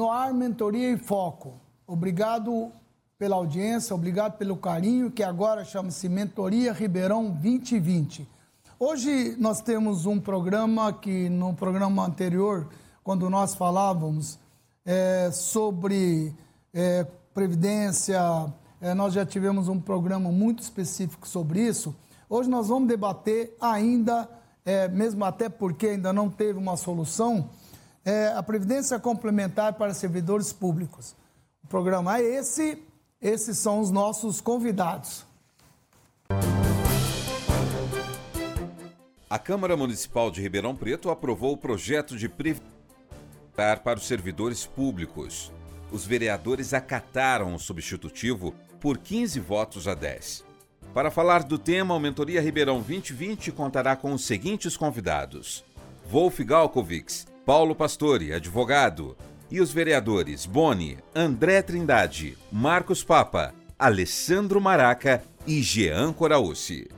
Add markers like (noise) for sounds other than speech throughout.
No ar, mentoria e foco. Obrigado pela audiência, obrigado pelo carinho, que agora chama-se Mentoria Ribeirão 2020. Hoje nós temos um programa que no programa anterior, quando nós falávamos é, sobre é, previdência, é, nós já tivemos um programa muito específico sobre isso. Hoje nós vamos debater ainda, é, mesmo até porque ainda não teve uma solução, é, a previdência complementar para servidores públicos. O programa é esse, esses são os nossos convidados. A Câmara Municipal de Ribeirão Preto aprovou o projeto de previdência para os servidores públicos. Os vereadores acataram o substitutivo por 15 votos a 10. Para falar do tema, a Mentoria Ribeirão 2020 contará com os seguintes convidados: Wolf Galkovics, Paulo Pastore, advogado, e os vereadores Boni, André Trindade, Marcos Papa, Alessandro Maraca e Jean Coraúci.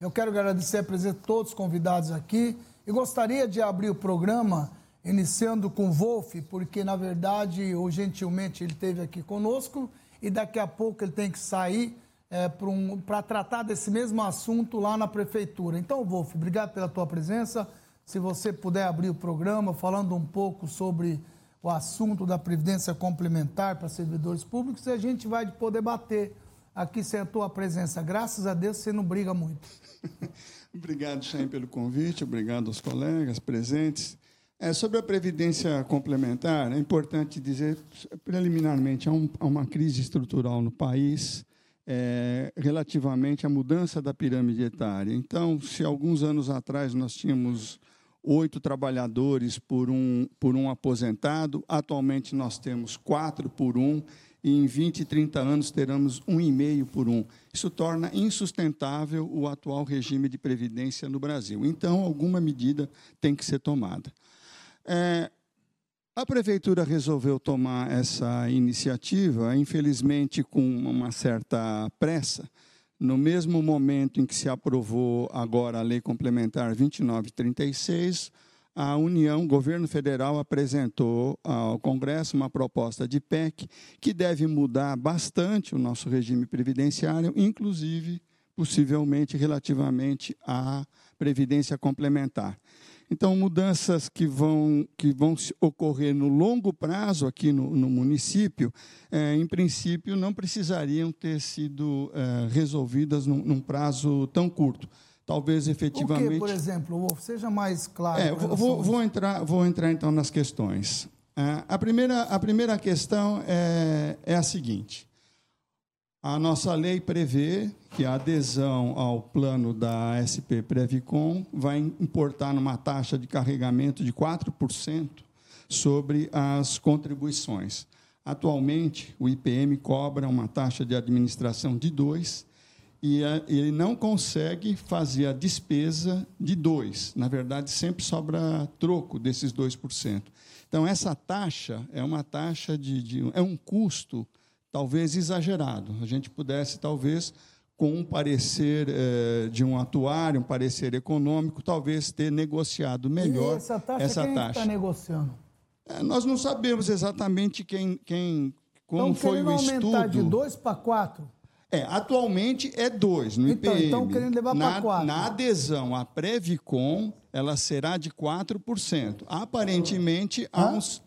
Eu quero agradecer a presença de todos os convidados aqui e gostaria de abrir o programa iniciando com o Wolf, porque na verdade, ou gentilmente, ele esteve aqui conosco e daqui a pouco ele tem que sair é, para um, tratar desse mesmo assunto lá na prefeitura. Então, Wolf, obrigado pela tua presença. Se você puder abrir o programa falando um pouco sobre o assunto da previdência complementar para servidores públicos, a gente vai poder bater aqui sem a tua presença. Graças a Deus você não briga muito. (laughs) obrigado, Chain, pelo convite, obrigado aos colegas presentes. É, sobre a previdência complementar, é importante dizer, preliminarmente, há, um, há uma crise estrutural no país é, relativamente à mudança da pirâmide etária. Então, se alguns anos atrás nós tínhamos oito trabalhadores por um, por um aposentado, atualmente nós temos quatro por um, e em 20, 30 anos teremos um e meio por um. Isso torna insustentável o atual regime de previdência no Brasil. Então, alguma medida tem que ser tomada. É, a prefeitura resolveu tomar essa iniciativa, infelizmente com uma certa pressa, no mesmo momento em que se aprovou agora a Lei Complementar 2936, a União, governo federal apresentou ao Congresso uma proposta de PEC que deve mudar bastante o nosso regime previdenciário, inclusive, possivelmente, relativamente à previdência complementar. Então, mudanças que vão, que vão ocorrer no longo prazo aqui no, no município, é, em princípio, não precisariam ter sido é, resolvidas num, num, prazo tão curto. Talvez efetivamente. O que, por exemplo, Wolf? Seja mais claro. É, vou, vou, entrar, vou entrar então nas questões. É, a, primeira, a primeira questão é, é a seguinte: a nossa lei prevê que a adesão ao plano da SP Previcom vai importar numa taxa de carregamento de 4% sobre as contribuições. Atualmente, o IPM cobra uma taxa de administração de 2% e ele não consegue fazer a despesa de 2%. Na verdade, sempre sobra troco desses 2%. Então, essa taxa é uma taxa de, de é um custo talvez exagerado. A gente pudesse, talvez, com um parecer eh, de um atuário, um parecer econômico, talvez ter negociado melhor e essa taxa. Essa quem está negociando? É, nós não sabemos exatamente quem, quem como então, foi o estudo. aumentar de 2 para 4? É, atualmente é 2 no então, IPM. Então, querendo levar para 4. Na adesão à Previcom, ela será de 4%. Aparentemente, há uns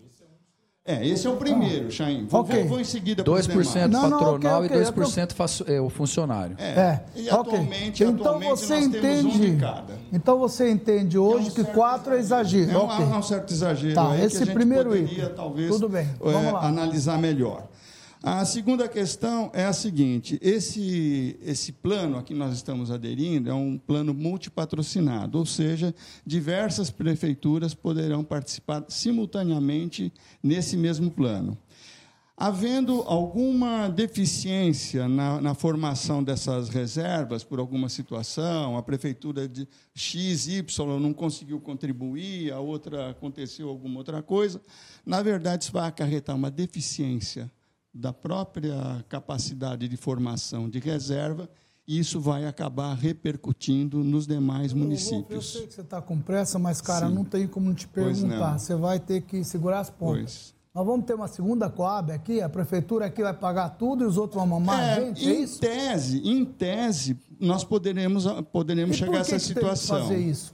é, esse é o primeiro, Chain. Vou, okay. vou, vou em seguida 2% não, patronal não, okay, okay. e 2% é, o funcionário. É. é. E atualmente, então atualmente você nós entende, um Então você entende hoje que, um que 4 é exagero. É um, okay. um certo exagero. Tá, esse primeiro poderia, item. talvez, Tudo bem. Vamos é, lá. analisar melhor. A segunda questão é a seguinte: esse, esse plano a que nós estamos aderindo é um plano multipatrocinado, ou seja, diversas prefeituras poderão participar simultaneamente nesse mesmo plano. Havendo alguma deficiência na, na, formação dessas reservas por alguma situação, a prefeitura de X, Y não conseguiu contribuir, a outra aconteceu alguma outra coisa, na verdade isso vai acarretar uma deficiência da própria capacidade de formação de reserva e isso vai acabar repercutindo nos demais municípios. Eu sei que você está com pressa, mas, cara, Sim. não tem como te perguntar. Você vai ter que segurar as pontas. Pois. Nós vamos ter uma segunda Coab aqui, a prefeitura aqui vai pagar tudo e os outros vão mamar é, a gente, é em isso? Tese, em tese, nós poderemos, poderemos chegar a essa situação. fazer isso?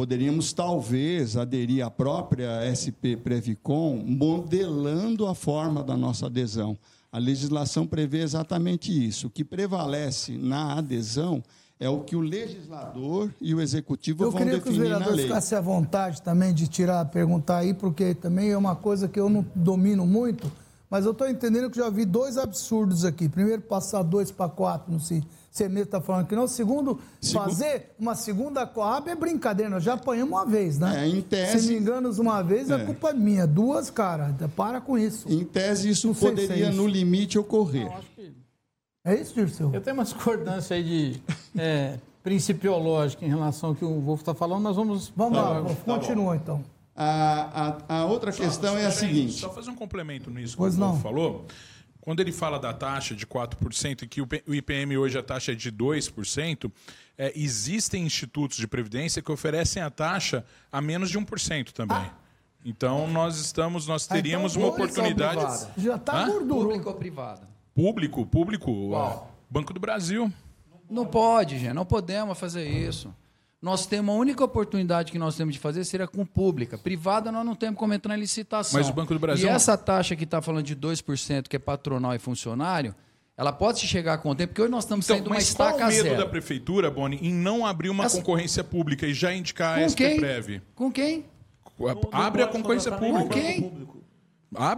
Poderíamos, talvez, aderir à própria SP Previcom, modelando a forma da nossa adesão. A legislação prevê exatamente isso. O que prevalece na adesão é o que o legislador e o executivo eu vão definir na lei. Eu queria que os vereadores ficassem à vontade também de tirar, perguntar aí, porque também é uma coisa que eu não domino muito, mas eu estou entendendo que já vi dois absurdos aqui. Primeiro, passar dois para quatro no você mesmo está falando que não. Segundo, fazer uma segunda Coab é brincadeira. Nós já apanhamos uma vez, né? É, em tese. Se me engano, uma vez, é. a culpa é minha. Duas, cara, para com isso. Em tese, isso poderia, se é isso. no limite, ocorrer. Não, acho que... É isso, Dirceu? Eu tenho uma discordância aí de é, principiológica em relação ao que o Wolf está falando. Nós vamos. Vamos tá lá, Wolf, tá continua então. A, a, a outra só, questão só, é a seguinte. Só fazer um complemento nisso pois que o Wolf falou. Quando ele fala da taxa de 4% e que o IPM hoje a taxa é de 2%, é, existem institutos de previdência que oferecem a taxa a menos de 1% também. Ah. Então nós estamos, nós teríamos ah, então, uma oportunidade. Já está gordura. Público ou privado? Público, público. Banco do Brasil. Não pode, gente, não podemos fazer isso. Nós temos a única oportunidade que nós temos de fazer seria com pública. Privada nós não temos como entrar em licitação. Mas o Banco do Brasil. E essa taxa que está falando de 2%, que é patronal e funcionário, ela pode chegar com o tempo, porque hoje nós estamos então, saindo uma estaca qual o medo zero. da prefeitura, Boni, em não abrir uma concorrência pública e já indicar com a SPPrev? Com quem? Abre a concorrência pública. Com quem?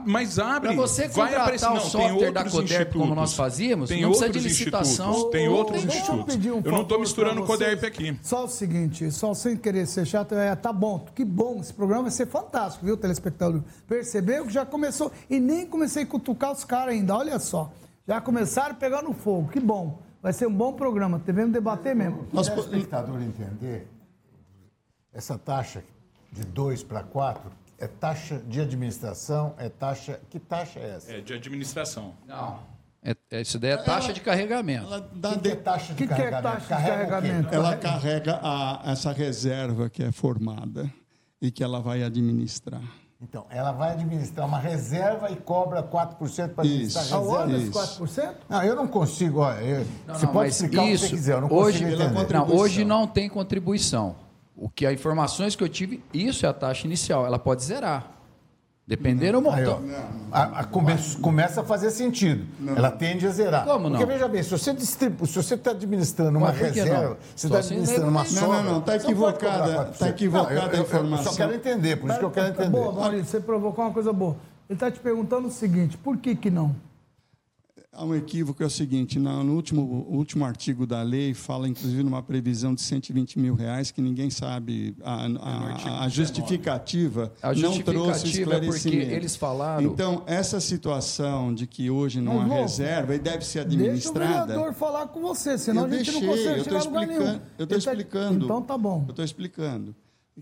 Mas abre. Para você contratar o software da CODERP como nós fazíamos, tem não precisa de licitação. Tem outros institutos. Eu, um eu não estou misturando o CODERP aqui. Só o seguinte, só sem querer ser chato, é, tá bom, que bom, esse programa vai ser fantástico, viu, telespectador? Percebeu que já começou, e nem comecei a cutucar os caras ainda, olha só. Já começaram pegando fogo, que bom. Vai ser um bom programa, devemos debater mesmo. Para o telespectador entender, essa taxa de 2 para 4 é taxa de administração? É taxa. Que taxa é essa? É de administração. Não. É, é, isso daí é taxa ela, de carregamento. Ela dá que de... que é taxa de que carregamento? Que é taxa de carregamento? Ela carrega a, essa reserva que é formada e que ela vai administrar. Então, ela vai administrar uma reserva e cobra 4% para administrar isso, a reserva. Isso. 4%? Não, eu não consigo. Ó, eu, não, você não, pode explicar isso, o que você quiser, eu não hoje, consigo entender. Não, hoje não tem contribuição. O que as informações que eu tive, isso é a taxa inicial. Ela pode zerar. Dependendo do montão. A, a come, começa a fazer sentido. Não. Ela tende a zerar. Como não? Porque veja bem, se você distribui, se você está administrando uma reserva, você está administrando uma sobra. Não, não, não, está equivocada. Está equivocada não, eu, a informação. Eu só quero entender, por isso que eu quero entender. Boa, Maurício, você provocou uma coisa boa. Ele está te perguntando o seguinte: por que, que não? Há um equívoco, é o seguinte, no último, último artigo da lei, fala inclusive numa previsão de 120 mil reais, que ninguém sabe, a, a, a justificativa, a não trouxe esclarecimento. É porque eles falaram... Então, essa situação de que hoje não há reserva e deve ser administrada... Deixa o vereador falar com você, senão a gente deixei, não consegue eu chegar a lugar nenhum. Eu estou tá- explicando. Então tá bom. Eu estou explicando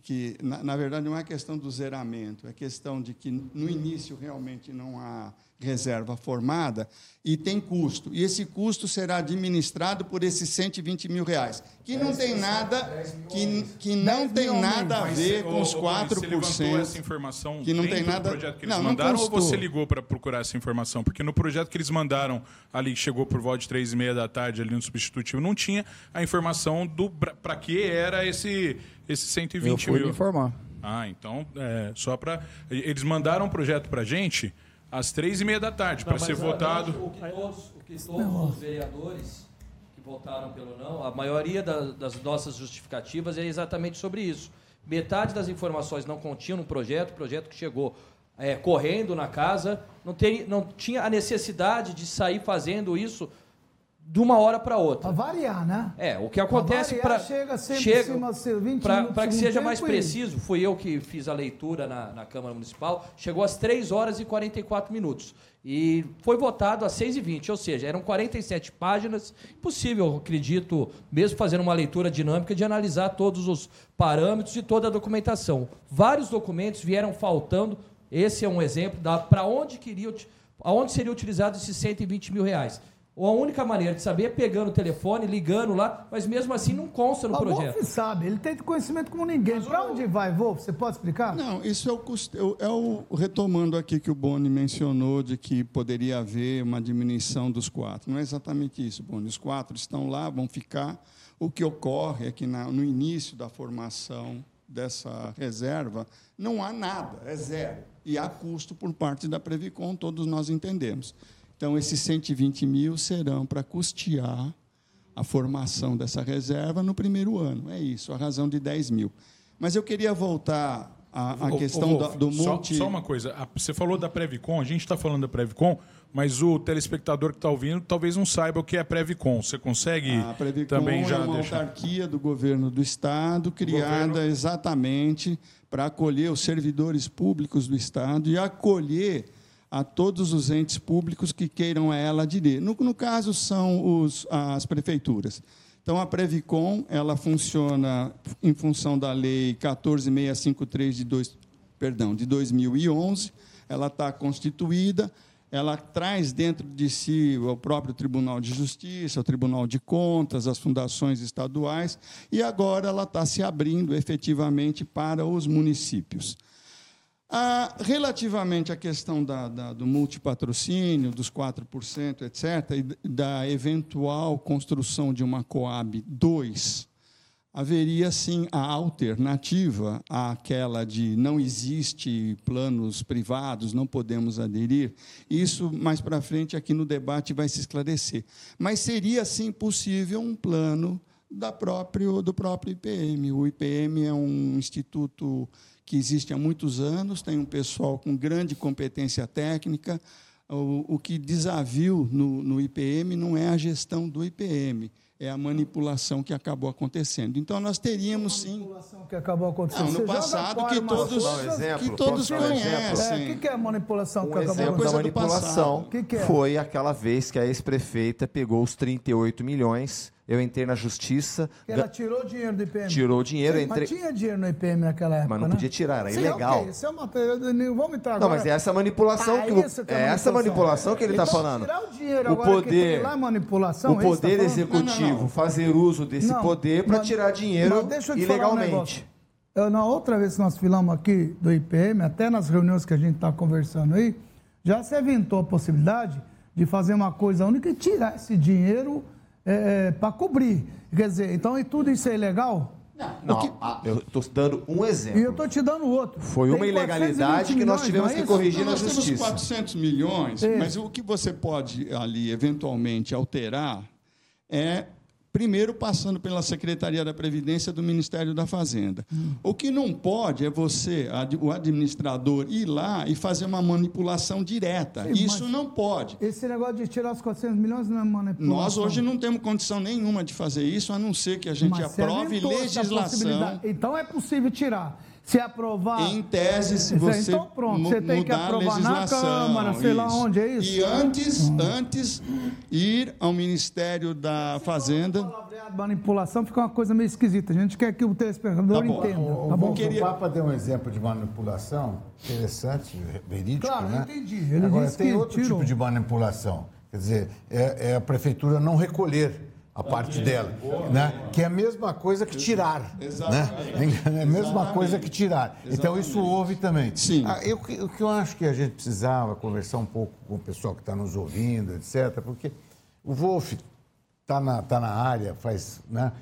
que, na, na, verdade, não é questão do zeramento, é questão de que, no início, realmente não há reserva formada e tem custo. E esse custo será administrado por esses 120 mil reais, que não tem nada, que, que não tem nada a ver com os 4%. essa informação que não tem nada. projeto que eles não, mandaram não ou você ligou para procurar essa informação? Porque no projeto que eles mandaram ali, que chegou por volta de três e meia da tarde ali no substitutivo, não tinha a informação do para que era esse esse 120 Eu fui mil. informar. Ah, então é, só para eles mandaram um projeto para gente às três e meia da tarde, para ser votado. O que todos, o que todos os vereadores que votaram pelo não, a maioria da, das nossas justificativas é exatamente sobre isso. Metade das informações não continham no projeto, o projeto que chegou é, correndo na casa, não, tem, não tinha a necessidade de sair fazendo isso de uma hora para outra. Para variar, né? É, o que acontece para chega chega para que seja mais preciso, e... fui eu que fiz a leitura na, na Câmara Municipal, chegou às 3 horas e 44 minutos. E foi votado às 6h20, ou seja, eram 47 páginas. Impossível, acredito, mesmo fazendo uma leitura dinâmica, de analisar todos os parâmetros e toda a documentação. Vários documentos vieram faltando. Esse é um exemplo da para onde queria, aonde seria utilizado esses 120 mil reais Ou a única maneira de saber é pegando o telefone, ligando lá, mas mesmo assim não consta no o projeto. Wolf sabe, ele tem conhecimento como ninguém. Para onde vai, Wolf? Você pode explicar? Não, isso é o, custe... é o retomando aqui que o Boni mencionou de que poderia haver uma diminuição dos quatro. Não é exatamente isso, Boni. Os quatro estão lá, vão ficar. O que ocorre é que na, no início da formação dessa reserva não há nada, é zero. E há custo por parte da Previcom, todos nós entendemos. Então, esses 120 mil serão para custear a formação dessa reserva no primeiro ano. É isso, a razão de 10 mil. Mas eu queria voltar à, à questão do, do multi... Só, só, uma coisa, você falou da Previcom, a gente está falando da Previcom, mas o telespectador que está ouvindo talvez não saiba o que é a Previcom. Você consegue a Previcom também já é uma deixar... autarquia do governo do Estado, criada governo... exatamente para acolher os servidores públicos do Estado e acolher a todos os entes públicos que queiram a ela aderir. No, no caso, são os, as prefeituras. Então, a Previcom ela funciona em função da Lei 14653 de, dois, perdão, de 2011. Ela está constituída, ela traz dentro de si o próprio Tribunal de Justiça, o Tribunal de Contas, as fundações estaduais, e agora ela está se abrindo efetivamente para os municípios. Ah, relativamente à questão da, da, do multipatrocínio, dos 4%, etc., e da eventual construção de uma Coab 2, haveria sim a alternativa àquela de não existe planos privados, não podemos aderir. Isso mais para frente aqui no debate vai se esclarecer. Mas seria sim possível um plano da próprio, do próprio IPM. O IPM é um instituto que existe há muitos anos, tem um pessoal com grande competência técnica. O, o que desaviu no, no IPM não é a gestão do IPM, é a manipulação que acabou acontecendo. Então nós teríamos sim. Manipulação que acabou acontecendo. Não, no passado que todos, um exemplo, que todos conhecem. É, o que é a manipulação um que acabou exemplo da acontecendo? manipulação que que é? foi aquela vez que a ex-prefeita pegou os 38 milhões. Eu entrei na justiça. Ela tirou dinheiro do IPM. Tirou dinheiro, Sim, entrei. Mas tinha dinheiro no IPM naquela época. Mas não né? podia tirar, era Sim, ilegal. ok, Isso é uma. Vamos entrar agora. Não, mas é essa manipulação Ah, que o- isso que é essa manipulação que ele está Então, falando. Tirar o dinheiro O poder- lá é manipulação. o é poder tá executivo fazer uso desse Não, poder para tirar dinheiro um ilegalmente. negócio. Eu, na outra vez que nós falamos aqui do IPM, até nas reuniões que a gente está conversando aí, já se aventou a possibilidade de fazer uma coisa única e tirar esse dinheiro para cobrir. Quer dizer, então e tudo isso é ilegal? Não, a- eu estou dando um E eu exemplo. estou te dando outro. Foi uma ilegalidade 420 que nós tivemos não é que corrigir na nós temos justiça. 400 milhões, É. mas o que você pode ali eventualmente alterar é primeiro passando pela Secretaria da Previdência do Ministério da Fazenda. Hum. O que não pode é você, o administrador, ir lá e fazer uma manipulação direta. Sim, Isso não pode. Esse negócio de tirar os 400 milhões não é manipulação. Nós hoje não temos condição nenhuma de fazer isso, a não ser que a gente Mas aprove legislação. Então é possível tirar. Se aprovar. Em tese, se Isso aí, você então pronto, você tem que aprovar na Câmara, sei lá onde, é isso? E antes, antes ir ao Ministério da Fazenda. Palavreado, manipulação fica uma coisa meio esquisita. A gente quer que o telespectador Tá entenda. O, Tá bom? o queria- Papa deu um exemplo de manipulação interessante, verídico, Claro, né? eu entendi. Ele Agora, disse tem que outro tirou. tipo de manipulação. Quer dizer, é, é a prefeitura não recolher a parte dela, né? que é a mesma coisa que tirar. Né? É a mesma coisa que tirar. Então, isso houve também. Sim. Ah, eu, o que eu acho que a gente precisava conversar um pouco com o pessoal que está nos ouvindo, etc., porque o Wolf está na, tá na área faz né,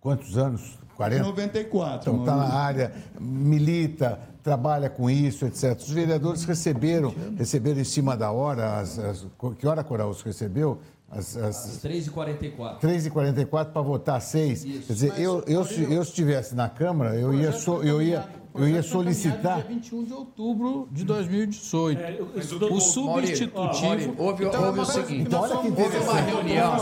quantos anos? 40? 94. Então, está na área, milita, trabalha com isso, etc. Os vereadores receberam, receberam em cima da hora, as, as- que hora Coraus recebeu? As, as 3h44. 3h44 para votar 6. Quer dizer, eu, eu, se eu estivesse na Câmara, eu ia, so- eu ia, eu ia solicitar. Dia 21 de outubro de 2018. o substitutivo. Houve, houve o seguinte. Então, olha que Houve uma reunião.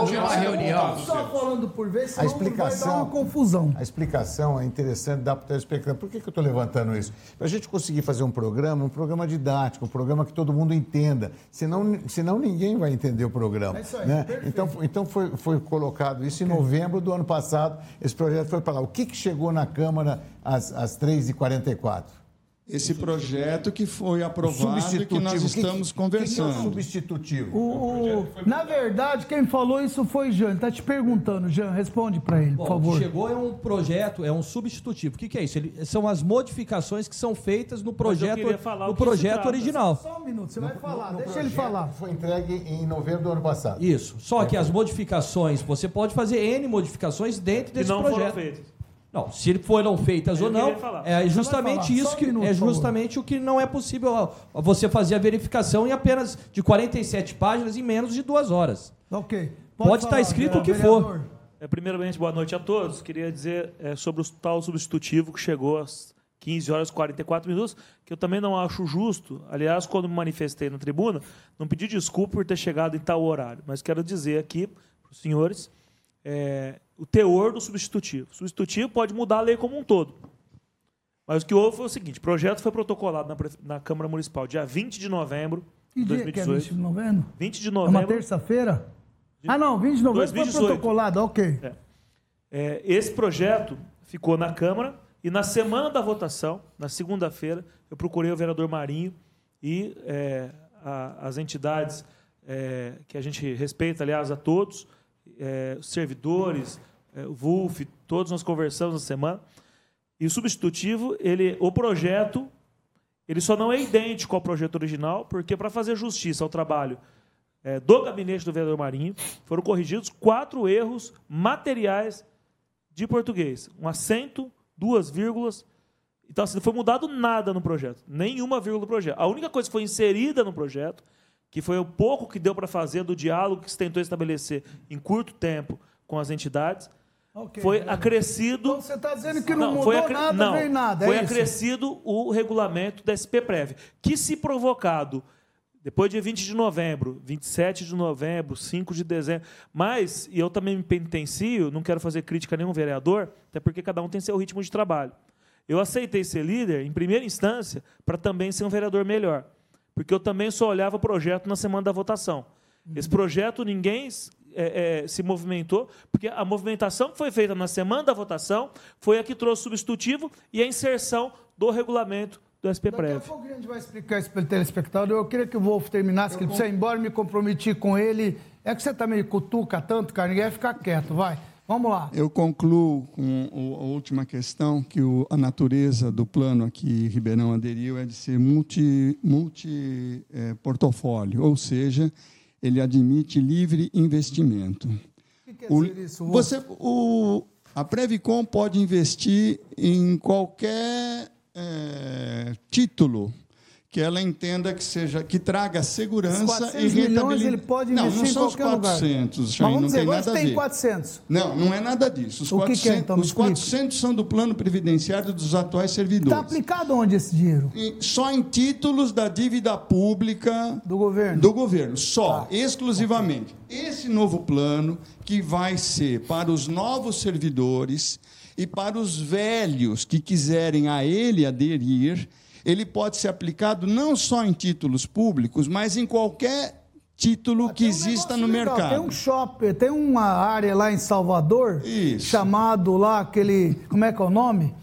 Houve uma reunião. Só falando por vez, A senão vai dar explicação, uma confusão. A explicação é interessante, dá para o telespectador. Por que, que eu estou levantando isso? Para a gente conseguir fazer um programa, um programa didático, um programa que todo mundo entenda. Senão, senão ninguém vai entender o programa. É isso aí, né? perfeito. Então, então foi, foi colocado isso em novembro do ano passado. Esse projeto foi para lá. O que, que chegou na Câmara às, às 3h44? esse projeto que foi aprovado e que nós estamos conversando. Que, que é o substitutivo? O, o, na verdade, quem falou isso foi Jean. Ele está te perguntando, Jean. Responde para ele, Bom, por favor. chegou é um projeto, é um substitutivo. O que, que é isso? Ele, são as modificações que são feitas no projeto, no projeto original. Só um minuto, você vai falar. No, no deixa ele falar. Foi entregue em novembro do ano passado. Isso. Só é. que as modificações, você pode fazer N modificações dentro desse não projeto. Foram feitas. Não, se foram feitas ou não, é justamente isso que é justamente o que não é possível você fazer a verificação em apenas de 47 páginas em menos de duas horas. Ok. Pode, Pode estar escrito o que for. É, primeiramente, boa noite a todos. Queria dizer é, sobre o tal substitutivo que chegou às 15 horas e 44 minutos, que eu também não acho justo. Aliás, quando me manifestei na tribuna, não pedi desculpa por ter chegado em tal horário, mas quero dizer aqui para os senhores é, o teor do substitutivo. O substitutivo pode mudar a lei como um todo. Mas o que houve foi o seguinte: o projeto foi protocolado na, na Câmara Municipal dia 20 de novembro de 2018. Que é 20 de novembro? 20 de novembro. É uma terça-feira? Ah, não, 20 de novembro 2018. foi protocolado, ok. É. É, esse projeto ficou na Câmara e na semana da votação, na segunda-feira, eu procurei o vereador Marinho e é, a, as entidades é, que a gente respeita, aliás, a todos, é, servidores, é, o Wolf, todos nós conversamos na semana. E o substitutivo, ele, o projeto, ele só não é idêntico ao projeto original, porque para fazer justiça ao trabalho é, do gabinete do vereador Marinho, foram corrigidos quatro erros materiais de português. Um acento, duas vírgulas. Então, assim, não foi mudado nada no projeto. Nenhuma vírgula no projeto. A única coisa que foi inserida no projeto que foi o pouco que deu para fazer do diálogo que se tentou estabelecer em curto tempo com as entidades, okay, foi é. acrescido. Então você está dizendo que não, não mudou acre... nada, não, vem nada. É foi isso? acrescido o regulamento da SPPrev, que se provocado depois de 20 de novembro, 27 de novembro, 5 de dezembro. Mas, e eu também me penitencio, não quero fazer crítica a nenhum vereador, até porque cada um tem seu ritmo de trabalho. Eu aceitei ser líder, em primeira instância, para também ser um vereador melhor porque eu também só olhava o projeto na semana da votação. Esse projeto ninguém é, é, se movimentou, porque a movimentação que foi feita na semana da votação foi a que trouxe o substitutivo e a inserção do regulamento do SPPREV. Daqui a pouco a gente vai explicar isso para o telespectador. Eu queria que o Wolf terminasse, que ele precisa ir embora, me comprometi com ele. É que você também cutuca tanto, cara, ninguém vai ficar quieto, vai. Vamos lá. Eu concluo com a última questão, que a natureza do plano a que Ribeirão aderiu é de ser multi, multi é, ou seja, ele admite livre investimento. O que quer o, dizer isso? Você, o, a Previcom pode investir em qualquer é, título que ela entenda que seja que traga segurança e rentabilidade. ele pode investir não, não são os 400, Chay, não dizer, tem nada tem a ver. 400. Não, não é nada disso. Os, o 400, que que é, então, os 400 são do plano previdenciário dos atuais servidores. Está aplicado onde esse dinheiro? E só em títulos da dívida pública do governo. Do governo, só, tá. exclusivamente. Okay. Esse novo plano que vai ser para os novos servidores e para os velhos que quiserem a ele aderir, ele pode ser aplicado não só em títulos públicos, mas em qualquer título que um exista no legal. mercado. Tem um shopping, tem uma área lá em Salvador, Isso. chamado lá aquele, como é que é o nome?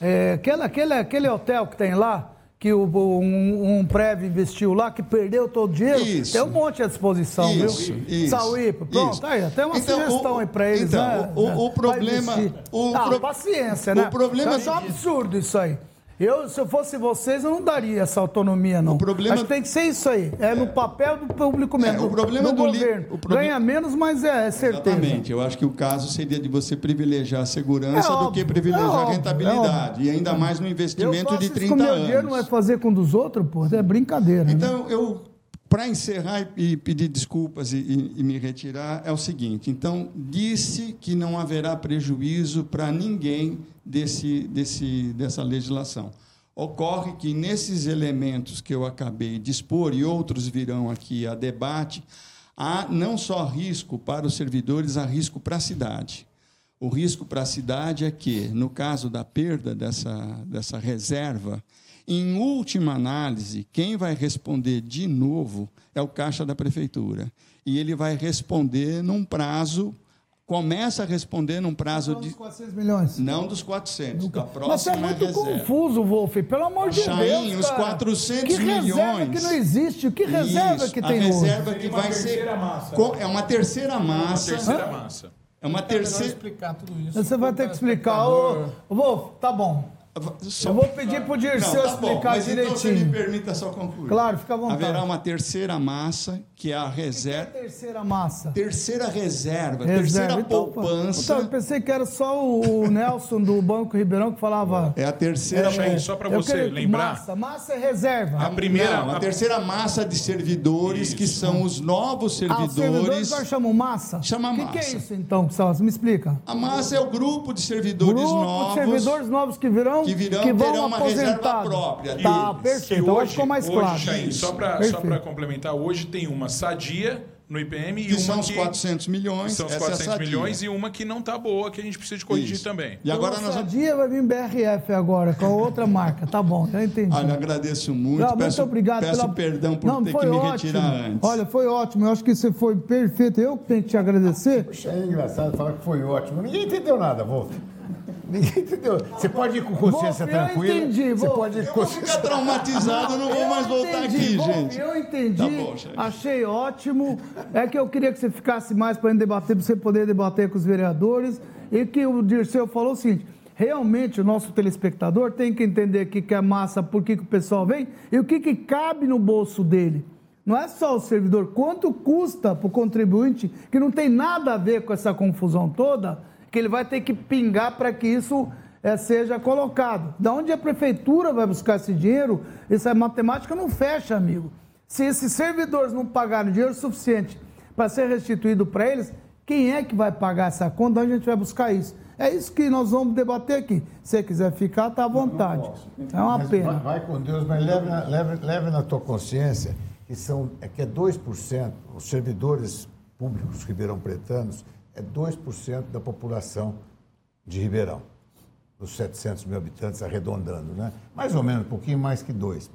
É, aquele, aquele, aquele hotel que tem lá, que o, um, um prévio investiu lá, que perdeu todo o dinheiro, isso. tem um monte à disposição, isso, viu? Isso, Sauípe, pronto, isso. aí, tem uma então, sugestão o, aí para eles, então, né? O, o problema... O ah, pro... paciência, né? O problema... É um absurdo isso aí. Eu, se eu fosse vocês, eu não daria essa autonomia, não. O problema... Acho que tem que ser isso aí. É, no papel do público mesmo. É, o problema do, do governo. O proble... Ganha menos, mas é, é certeza. Exatamente. Eu acho que o caso seria de você privilegiar a segurança é do óbvio, que privilegiar é a rentabilidade. e ainda mais no investimento de 30 anos. O meu dinheiro não vai fazer com um dos outros, pô. É brincadeira. Então, né? eu para encerrar e pedir desculpas e, e, e, me retirar, é o seguinte: então, disse que não haverá prejuízo para ninguém desse, desse, dessa legislação. Ocorre que nesses elementos que eu acabei de expor, e outros virão aqui a debate, há não só risco para os servidores, há risco para a cidade. O risco para a cidade é que, no caso da perda dessa, dessa reserva, em última análise, quem vai responder de novo é o caixa da prefeitura. E ele vai responder num prazo começa a responder num prazo de. 400 milhões. Não dos 400, da Mas é próxima muito reserva. confuso, Wolf. Pelo amor de Chain, Deus. os cara. 400 que reserva milhões. que não existe? Que reserva Isso, que a tem reserva hoje? que vai ser. co- É uma terceira massa. Terceira massa. É uma terceira. explicar tudo isso. Você vai ter que explicar. Ô, Wolf, tá bom. Eu vou pedir pro Dirceu Não, tá bom, explicar mas Então direitinho. me permita só concluir. Claro, fica à vontade. Haverá uma terceira massa, que é a reserva. Terceira massa. Terceira reserva, Reserva. terceira Então, poupança. Então, eu pensei que era só o (laughs) Nelson do Banco Ribeirão que falava. É a terceira Chain, só para você queria- lembrar. Massa, massa é reserva. A primeira- Não, a a- terceira massa de servidores, que são os novos Ah, os servidores servidores. nós chamamos massa? Chama O que, que é massa. isso então? Você me explica. A massa é o grupo de servidores Grupo novos. de servidores novos que virão, que virão, que vão terão uma reserva aposentados. própria Tá, deles. perfeito. E Agora hoje, ficou mais hoje, claro. Chain, só para complementar, hoje tem uma sadia no IPM e Que uma são os que 400 milhões. são os essa é a 400 sadia. milhões e uma que não tá boa, que a gente precisa de corrigir Isso. também. E agora Então, nós vamos. dia vai vir BRF agora, com a outra marca. Tá bom, já entendi. Olha, agradeço muito. Não, peço muito obrigado peço pela... perdão por Não, ter que me ótimo. retirar antes. Olha, foi ótimo. Eu acho que você foi perfeito. Eu que tenho que te agradecer. É engraçado falar que foi ótimo. Ninguém entendeu nada, Wolf. Ninguém entendeu. Você pode ir com consciência eu tranquila. entendi, Você pode ir com Eu vou ficar consciência traumatizado, não vou mais voltar entendi, aqui, Wolf, gente. Eu entendi, Tá bom, achei ótimo. É que eu queria que você ficasse mais para debater, para você poder debater com os vereadores. E que o Dirceu falou o seguinte: realmente o nosso telespectador tem que entender o que que é massa, por que, que o pessoal vem e o que, que cabe no bolso dele. Não é só o servidor, quanto custa para o contribuinte, que não tem nada a ver com essa confusão toda, que ele vai ter que pingar para que isso eh, seja colocado. Da onde a prefeitura vai buscar esse dinheiro? Essa matemática não fecha, amigo. Se esses servidores não pagarem dinheiro suficiente para ser restituído para eles, quem é que vai pagar essa conta? Onde a gente vai buscar isso? É isso que nós vamos debater aqui. Se você quiser ficar, está à vontade. É uma Mas pena. Vai, vai com Deus, mas leve na, leve, leve na tua consciência que, são, é que é 2%, os servidores públicos ribeirão pretanos, é 2% da população de Ribeirão. Dos 700 mil habitantes, arredondando, né? Mais ou menos, um pouquinho mais que 2%.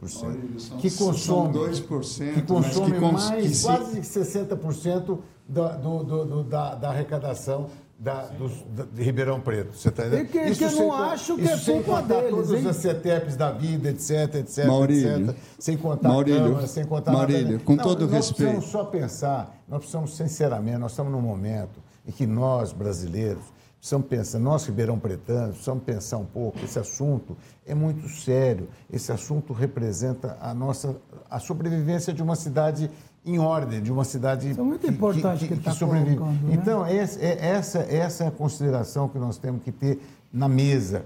são- que são consome, 2%, que mas consome que cons- mais, que se- quase 60% da, do, do- do- da, da arrecadação da, dos, da- de Ribeirão Preto. Você tá entendendo? E que- que eu sem não acho que isso é culpa contar deles, todos hein? os CETEPs da vida, etc, etc, Maurílio, etc. Sem contar Maurílio, Câmara, sem contar Maurílio, nada. com Não, todo nós respeito. precisamos só pensar, nós precisamos sinceramente, nós estamos num momento em que nós, brasileiros, precisamos pensar, nós ribeirão pretanos, precisamos pensar um pouco, esse assunto é muito sério, esse assunto representa a nossa, a sobrevivência de uma cidade em ordem, de uma cidade Isso é muito importante que tá sobrevive. colocando, né? Então, esse- é- essa, essa é a consideração que nós temos que ter na mesa,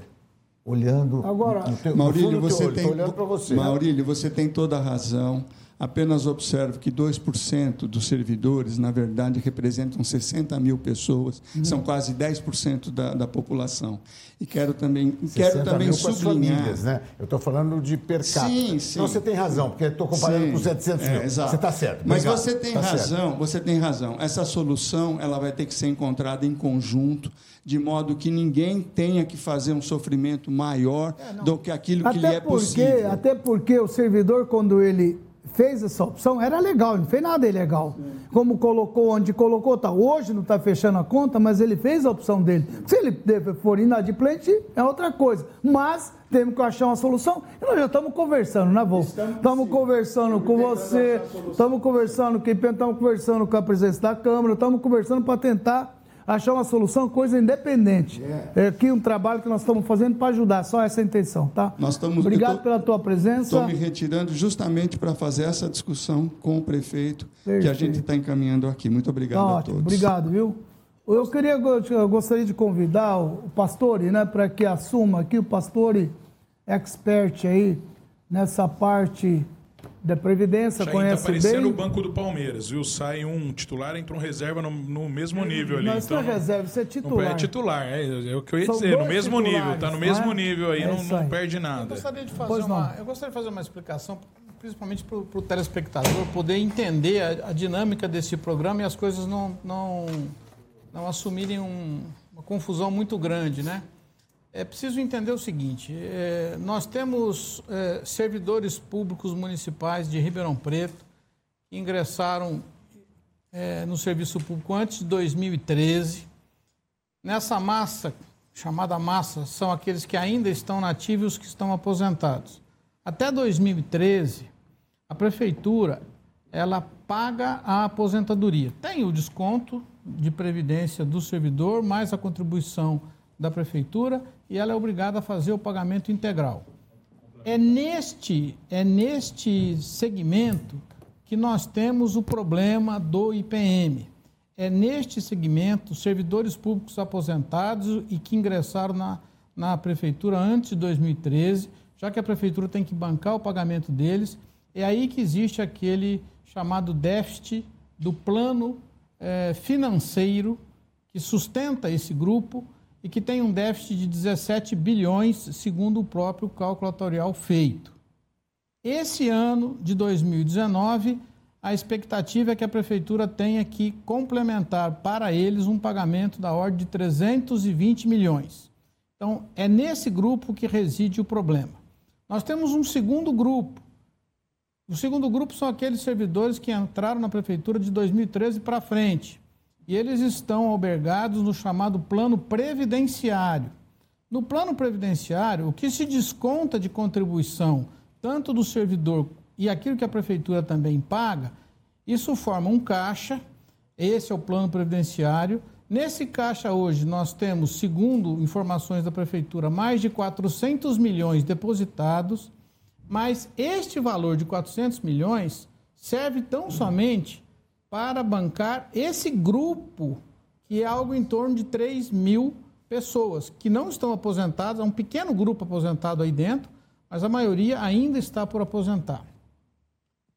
olhando Agora- no teu, no Maurílio, fundo do teu você olho. tem Tô olhando para você. né? Maurílio, você tem toda a razão. Apenas observe que 2% dos servidores, na verdade, representam 60 mil pessoas, Uhum. são quase 10% da, da população. E quero também, 60 quero também sublinhar. famílias, né? Eu estou falando de per capita. Sim, sim. Então você tem razão, porque estou comparando Sim, com 700 mil. é, exato. Você está certo. Mas obrigado. você tem Tá certo. razão, você tem razão. Essa solução ela vai ter que ser encontrada em conjunto, de modo que ninguém tenha que fazer um sofrimento maior do que aquilo que lhe Até é porque, possível. até porque o servidor, quando ele fez essa opção, era legal, não fez nada ilegal. Como colocou, onde colocou, tá. Hoje não está fechando a conta, mas ele fez a opção dele. Se ele for inadimplente, é outra coisa. Mas temos que achar uma solução. E nós já estamos conversando, né, Vô? Estamos conversando com você, estamos conversando, com estamos conversando com a presidência da Câmara, estamos conversando para tentar achar uma solução, coisa independente. É aqui um trabalho que nós estamos fazendo para ajudar, só essa é a intenção, tá? Nós estamos- Obrigado tô- pela tua presença. Estou me retirando justamente para fazer essa discussão com o prefeito que a Perfeito. gente está encaminhando aqui. Muito obrigado Tá a ótimo, todos. obrigado, viu? Eu queria, eu gostaria de convidar o Pastore, né, para que assuma aqui o Pastore expert aí nessa parte da Previdência, Chain, tá conhece o bem. banco do Palmeiras, viu? Sai um titular, entra um reserva no, no mesmo nível ali. Não, isso não é não- reserva, isso é não- titular. é titular, é, é o que eu ia São dizer, no mesmo nível, tá no não mesmo é? nível aí, É não, não aí. perde Eu nada. gostaria de Pois fazer não. uma, eu gostaria de fazer uma explicação, principalmente para o telespectador poder entender a, a dinâmica desse programa e as coisas não, não, não assumirem um- uma confusão muito grande, né? É preciso entender o seguinte: é, nós temos é, servidores públicos municipais de Ribeirão Preto que ingressaram é, no serviço público antes de 2013 Nessa massa, chamada massa, são aqueles que ainda estão nativos e os que estão aposentados. Até 2013, a prefeitura ela paga a aposentadoria. Tem o desconto de previdência do servidor, mais a contribuição da prefeitura, e ela é obrigada a fazer o pagamento integral. É neste, é neste segmento que nós temos o problema do IPM. É neste segmento, servidores públicos aposentados e que ingressaram na, na prefeitura antes de 2013, já que a prefeitura tem que bancar o pagamento deles, é aí que existe aquele chamado déficit do plano eh, financeiro que sustenta esse grupo e que tem um déficit de 17 bilhões, segundo o próprio cálculo atuarial feito. Esse ano de 2019, a expectativa é que a prefeitura tenha que complementar para eles um pagamento da ordem de 320 milhões. Então, é nesse grupo que reside o problema. Nós temos um segundo grupo. O segundo grupo são aqueles servidores que entraram na prefeitura de 2013 para frente. E eles estão albergados no chamado plano previdenciário. No plano previdenciário, o que se desconta de contribuição, tanto do servidor e aquilo que a prefeitura também paga, isso forma um caixa, esse é o plano previdenciário. Nesse caixa hoje nós temos, segundo informações da prefeitura, mais de 400 milhões depositados, mas este valor de 400 milhões serve tão somente para bancar esse grupo, que é algo em torno de 3 mil pessoas, que não estão aposentadas, é um pequeno grupo aposentado aí dentro, mas a maioria ainda está por aposentar.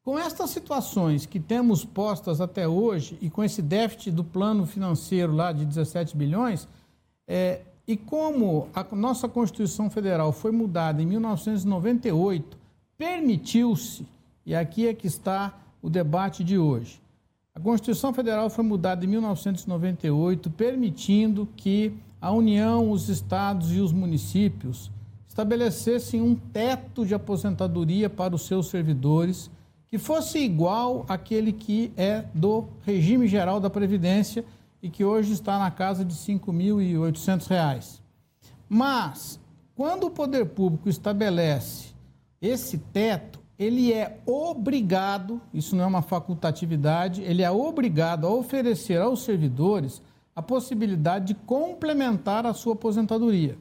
Com estas situações que temos postas até hoje e com esse déficit do plano financeiro lá de 17 bilhões, é, e como a nossa Constituição Federal foi mudada em 1998, permitiu-se, e aqui é que está o debate de hoje. A Constituição Federal foi mudada em 1998, permitindo que a União, os estados e os municípios estabelecessem um teto de aposentadoria para os seus servidores que fosse igual àquele que é do regime geral da Previdência e que hoje está na casa de R$ 5.800. Mas, quando o poder público estabelece esse teto, ele é obrigado, isso não é uma facultatividade, ele é obrigado a oferecer aos servidores a possibilidade de complementar a sua aposentadoria.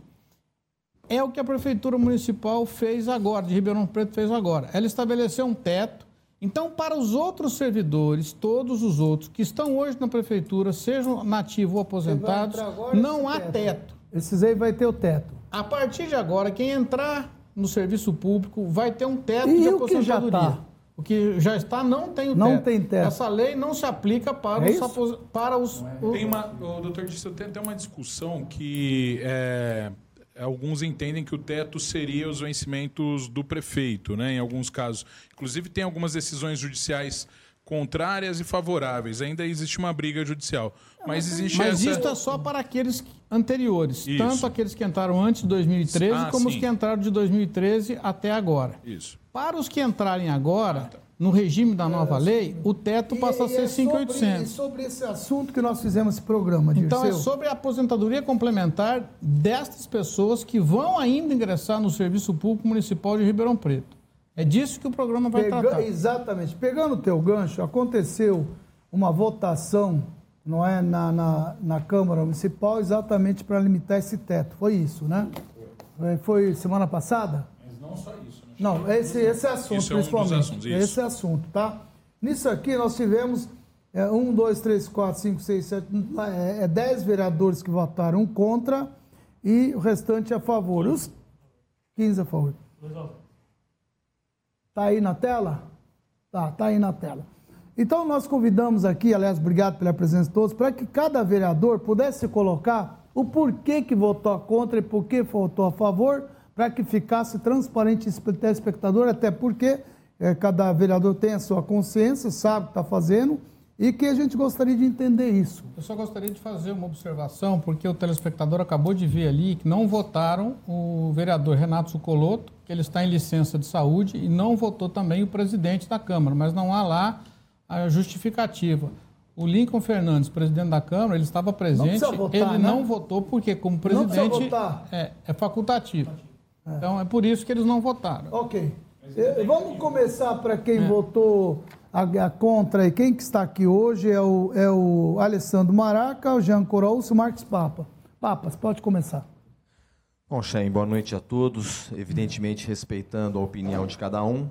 É o que a Prefeitura Municipal fez agora, de Ribeirão Preto fez agora. Ela estabeleceu um teto então, para os outros servidores, todos os outros que estão hoje na prefeitura, sejam nativos ou aposentados, não há teto. teto. Esses aí vai ter o teto. A partir de agora, quem entrar no serviço público vai ter um teto e de aposentadoria. Tá? O que já está não tem o não teto. tem teto. Essa lei não se aplica para é os, para os. Tem uma, o doutor disse, tem até uma discussão que é, alguns entendem que o teto seria os vencimentos do prefeito, né? Em alguns casos. Inclusive, tem algumas decisões judiciais contrárias e favoráveis. Ainda existe uma briga judicial. Mas existe Mas essa... isso é só para aqueles anteriores. Isso. Tanto aqueles que entraram antes de 2013, ah, como sim. os que entraram de 2013 até agora. Isso. Para os que entrarem agora, no regime da nova é, lei, o teto passa a ser 5.800. É sobre, sobre esse assunto que nós fizemos esse programa, Dirceu. Então, é sobre a aposentadoria complementar destas pessoas que vão ainda ingressar no Serviço Público Municipal de Ribeirão Preto. É disso que o programa vai Pega, tratar. Exatamente. Pegando o teu gancho, aconteceu uma votação não é, na, na, na Câmara Municipal exatamente para limitar esse teto. Foi isso, né? Foi semana passada? Mas não só isso. Né? Não, esse, esse é assunto, isso principalmente. É um assuntos, esse é assunto, tá? Nisso aqui nós tivemos é, um, dois, três, quatro, cinco, seis, sete, é, é dez vereadores que votaram contra e o restante a favor. Os 15 a favor. Está aí na tela? Tá, tá aí na tela. Então nós convidamos aqui, aliás, obrigado pela presença de todos, para que cada vereador pudesse colocar o porquê que votou contra e por que votou a favor, para que ficasse transparente o telespectador, até porque é, cada vereador tem a sua consciência, sabe o que está fazendo e que a gente gostaria de entender isso. Eu só gostaria de fazer uma observação, porque o telespectador acabou de ver ali que não votaram o vereador Renato Sucoloto, que ele está em licença de saúde, e não votou também o presidente da Câmara, mas não há lá a justificativa. O Lincoln Fernandes, presidente da Câmara, ele estava presente. Não votar, ele né? não votou porque, como presidente, votar. é, é facultativo. Então é por isso que eles não votaram. Ok. Eh, Vamos começar para quem É. votou a, a contra. E quem que está aqui hoje é o, é o Alessandro Maraca, o Jean Corouço e o Marcos Papa. Papas, pode começar. Bom, Shen, boa noite a todos. Evidentemente, respeitando a opinião de cada um.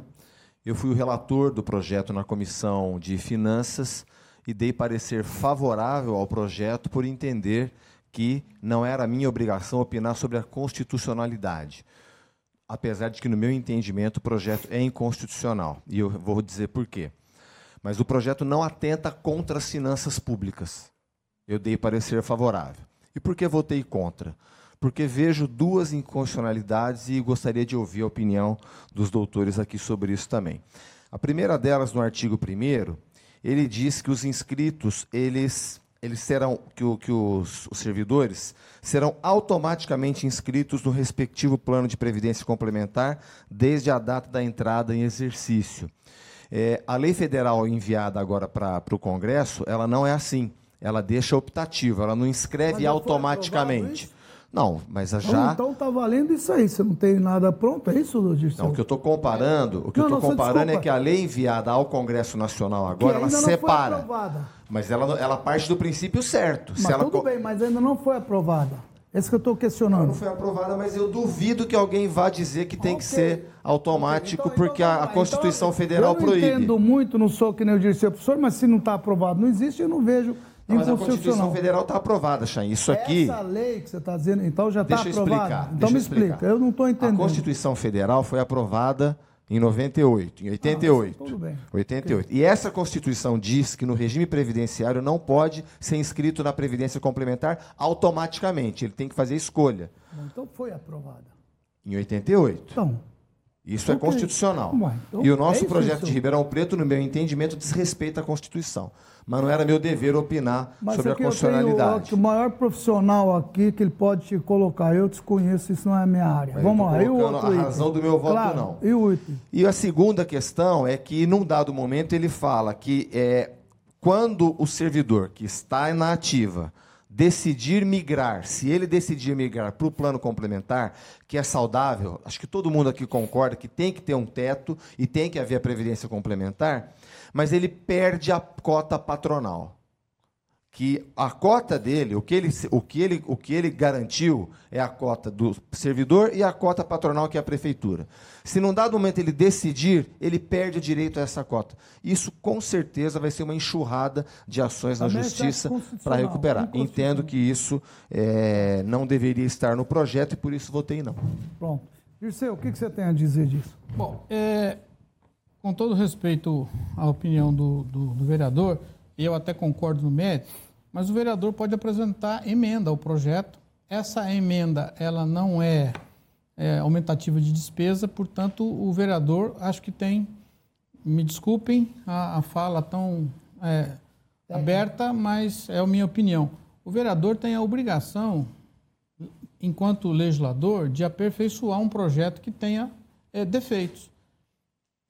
Eu fui o relator do projeto na Comissão de Finanças e dei parecer favorável ao projeto por entender que não era minha obrigação opinar sobre a constitucionalidade. Apesar de que, no meu entendimento, o projeto é inconstitucional. E eu vou dizer por quê. Mas o projeto não atenta contra as finanças públicas. Eu dei parecer favorável. E por que votei contra? Porque vejo duas inconstitucionalidades e gostaria de ouvir a opinião dos doutores aqui sobre isso também. A primeira delas, no artigo 1 ele diz que os inscritos, eles, eles serão, que, o- que os, os servidores serão automaticamente inscritos no respectivo plano de previdência complementar desde a data da entrada em exercício. É, a lei federal enviada agora para o Congresso, ela não é assim. Ela deixa optativo, ela não inscreve foi automaticamente. Não, mas a Então, já. Então tá valendo isso aí. Você não tem nada pronto, é isso, Dirceu? Não, o que eu estou comparando, o que Não, eu não, estou comparando é que a lei enviada ao Congresso Nacional Que agora, ela não separa. Mas ela, ela parte do princípio certo. Mas ela tudo bem, mas ainda não foi aprovada. Esse que eu estou questionando. não foi aprovada, mas eu duvido que alguém vá dizer que tem que Ok. ser automático, Então- porque então a, a bom. Constituição Então, Federal eu não proíbe. entendo muito, não sou que nem eu disse, professor, mas se não está aprovado, não existe, eu não vejo Não, mas a. Constituição Federal está aprovada, Chay. Isso aqui. Essa lei que você está dizendo, então já está Deixa eu aprovada? explicar. então deixa me explicar. explica, eu não estou A entendendo. Constituição Federal foi aprovada em 98, em 88. Ah, tudo bem. 88. E essa Constituição diz que no regime previdenciário não pode ser inscrito na Previdência Complementar automaticamente. Ele tem que fazer escolha. Então foi aprovada. Em 88. Então, Isso é Ok. constitucional. Ué, então e o é nosso isso. de Ribeirão Preto, no meu entendimento, desrespeita a Constituição. Mas não era meu dever opinar mas sobre a aqui eu tenho constitucionalidade. o- maior profissional aqui que ele pode te colocar. Eu desconheço, isso não é a minha área. Mas Vamos tô lá, e o outro a item? razão do meu voto, claro. não. E o item? E a segunda questão é que, num dado momento, ele fala que é, quando o servidor que está na ativa decidir migrar, se ele decidir migrar para o plano complementar, que é saudável, acho que todo mundo aqui concorda que tem que ter um teto e tem que haver a previdência complementar, mas ele perde a cota patronal que a cota dele, o que ele, o que ele, o que ele garantiu é a cota do servidor e a cota patronal, que é a prefeitura. Se num dado momento ele decidir, ele perde o direito a essa cota. Isso, com certeza, vai ser uma enxurrada de ações na Também acho justiça para recuperar. Entendo que isso eh, não deveria estar no projeto e por isso votei não. Pronto. Dirceu, o que que você tem a dizer disso? Bom, é, com todo respeito à opinião do, do, do vereador, e eu até concordo no mérito, mas o vereador pode apresentar emenda ao projeto. Essa emenda, ela não é, é aumentativa de despesa, portanto, o vereador acho que tem, me desculpem a, a fala tão é, aberta, mas é a minha opinião. O vereador tem a obrigação enquanto legislador, de aperfeiçoar um projeto que tenha eh, defeitos.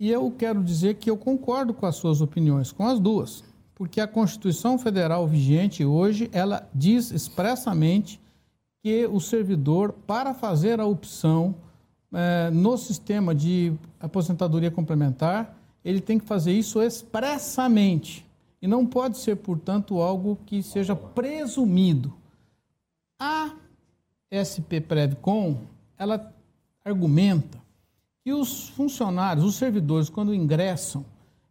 E eu quero dizer que eu concordo com as suas opiniões, com as duas, porque a Constituição Federal vigente hoje, ela diz expressamente que o servidor, para fazer a opção eh, no sistema de aposentadoria complementar, ele tem que fazer isso expressamente. E não pode ser, portanto, algo que seja presumido. A SP Prevcom, ela argumenta que os funcionários, os servidores, quando ingressam,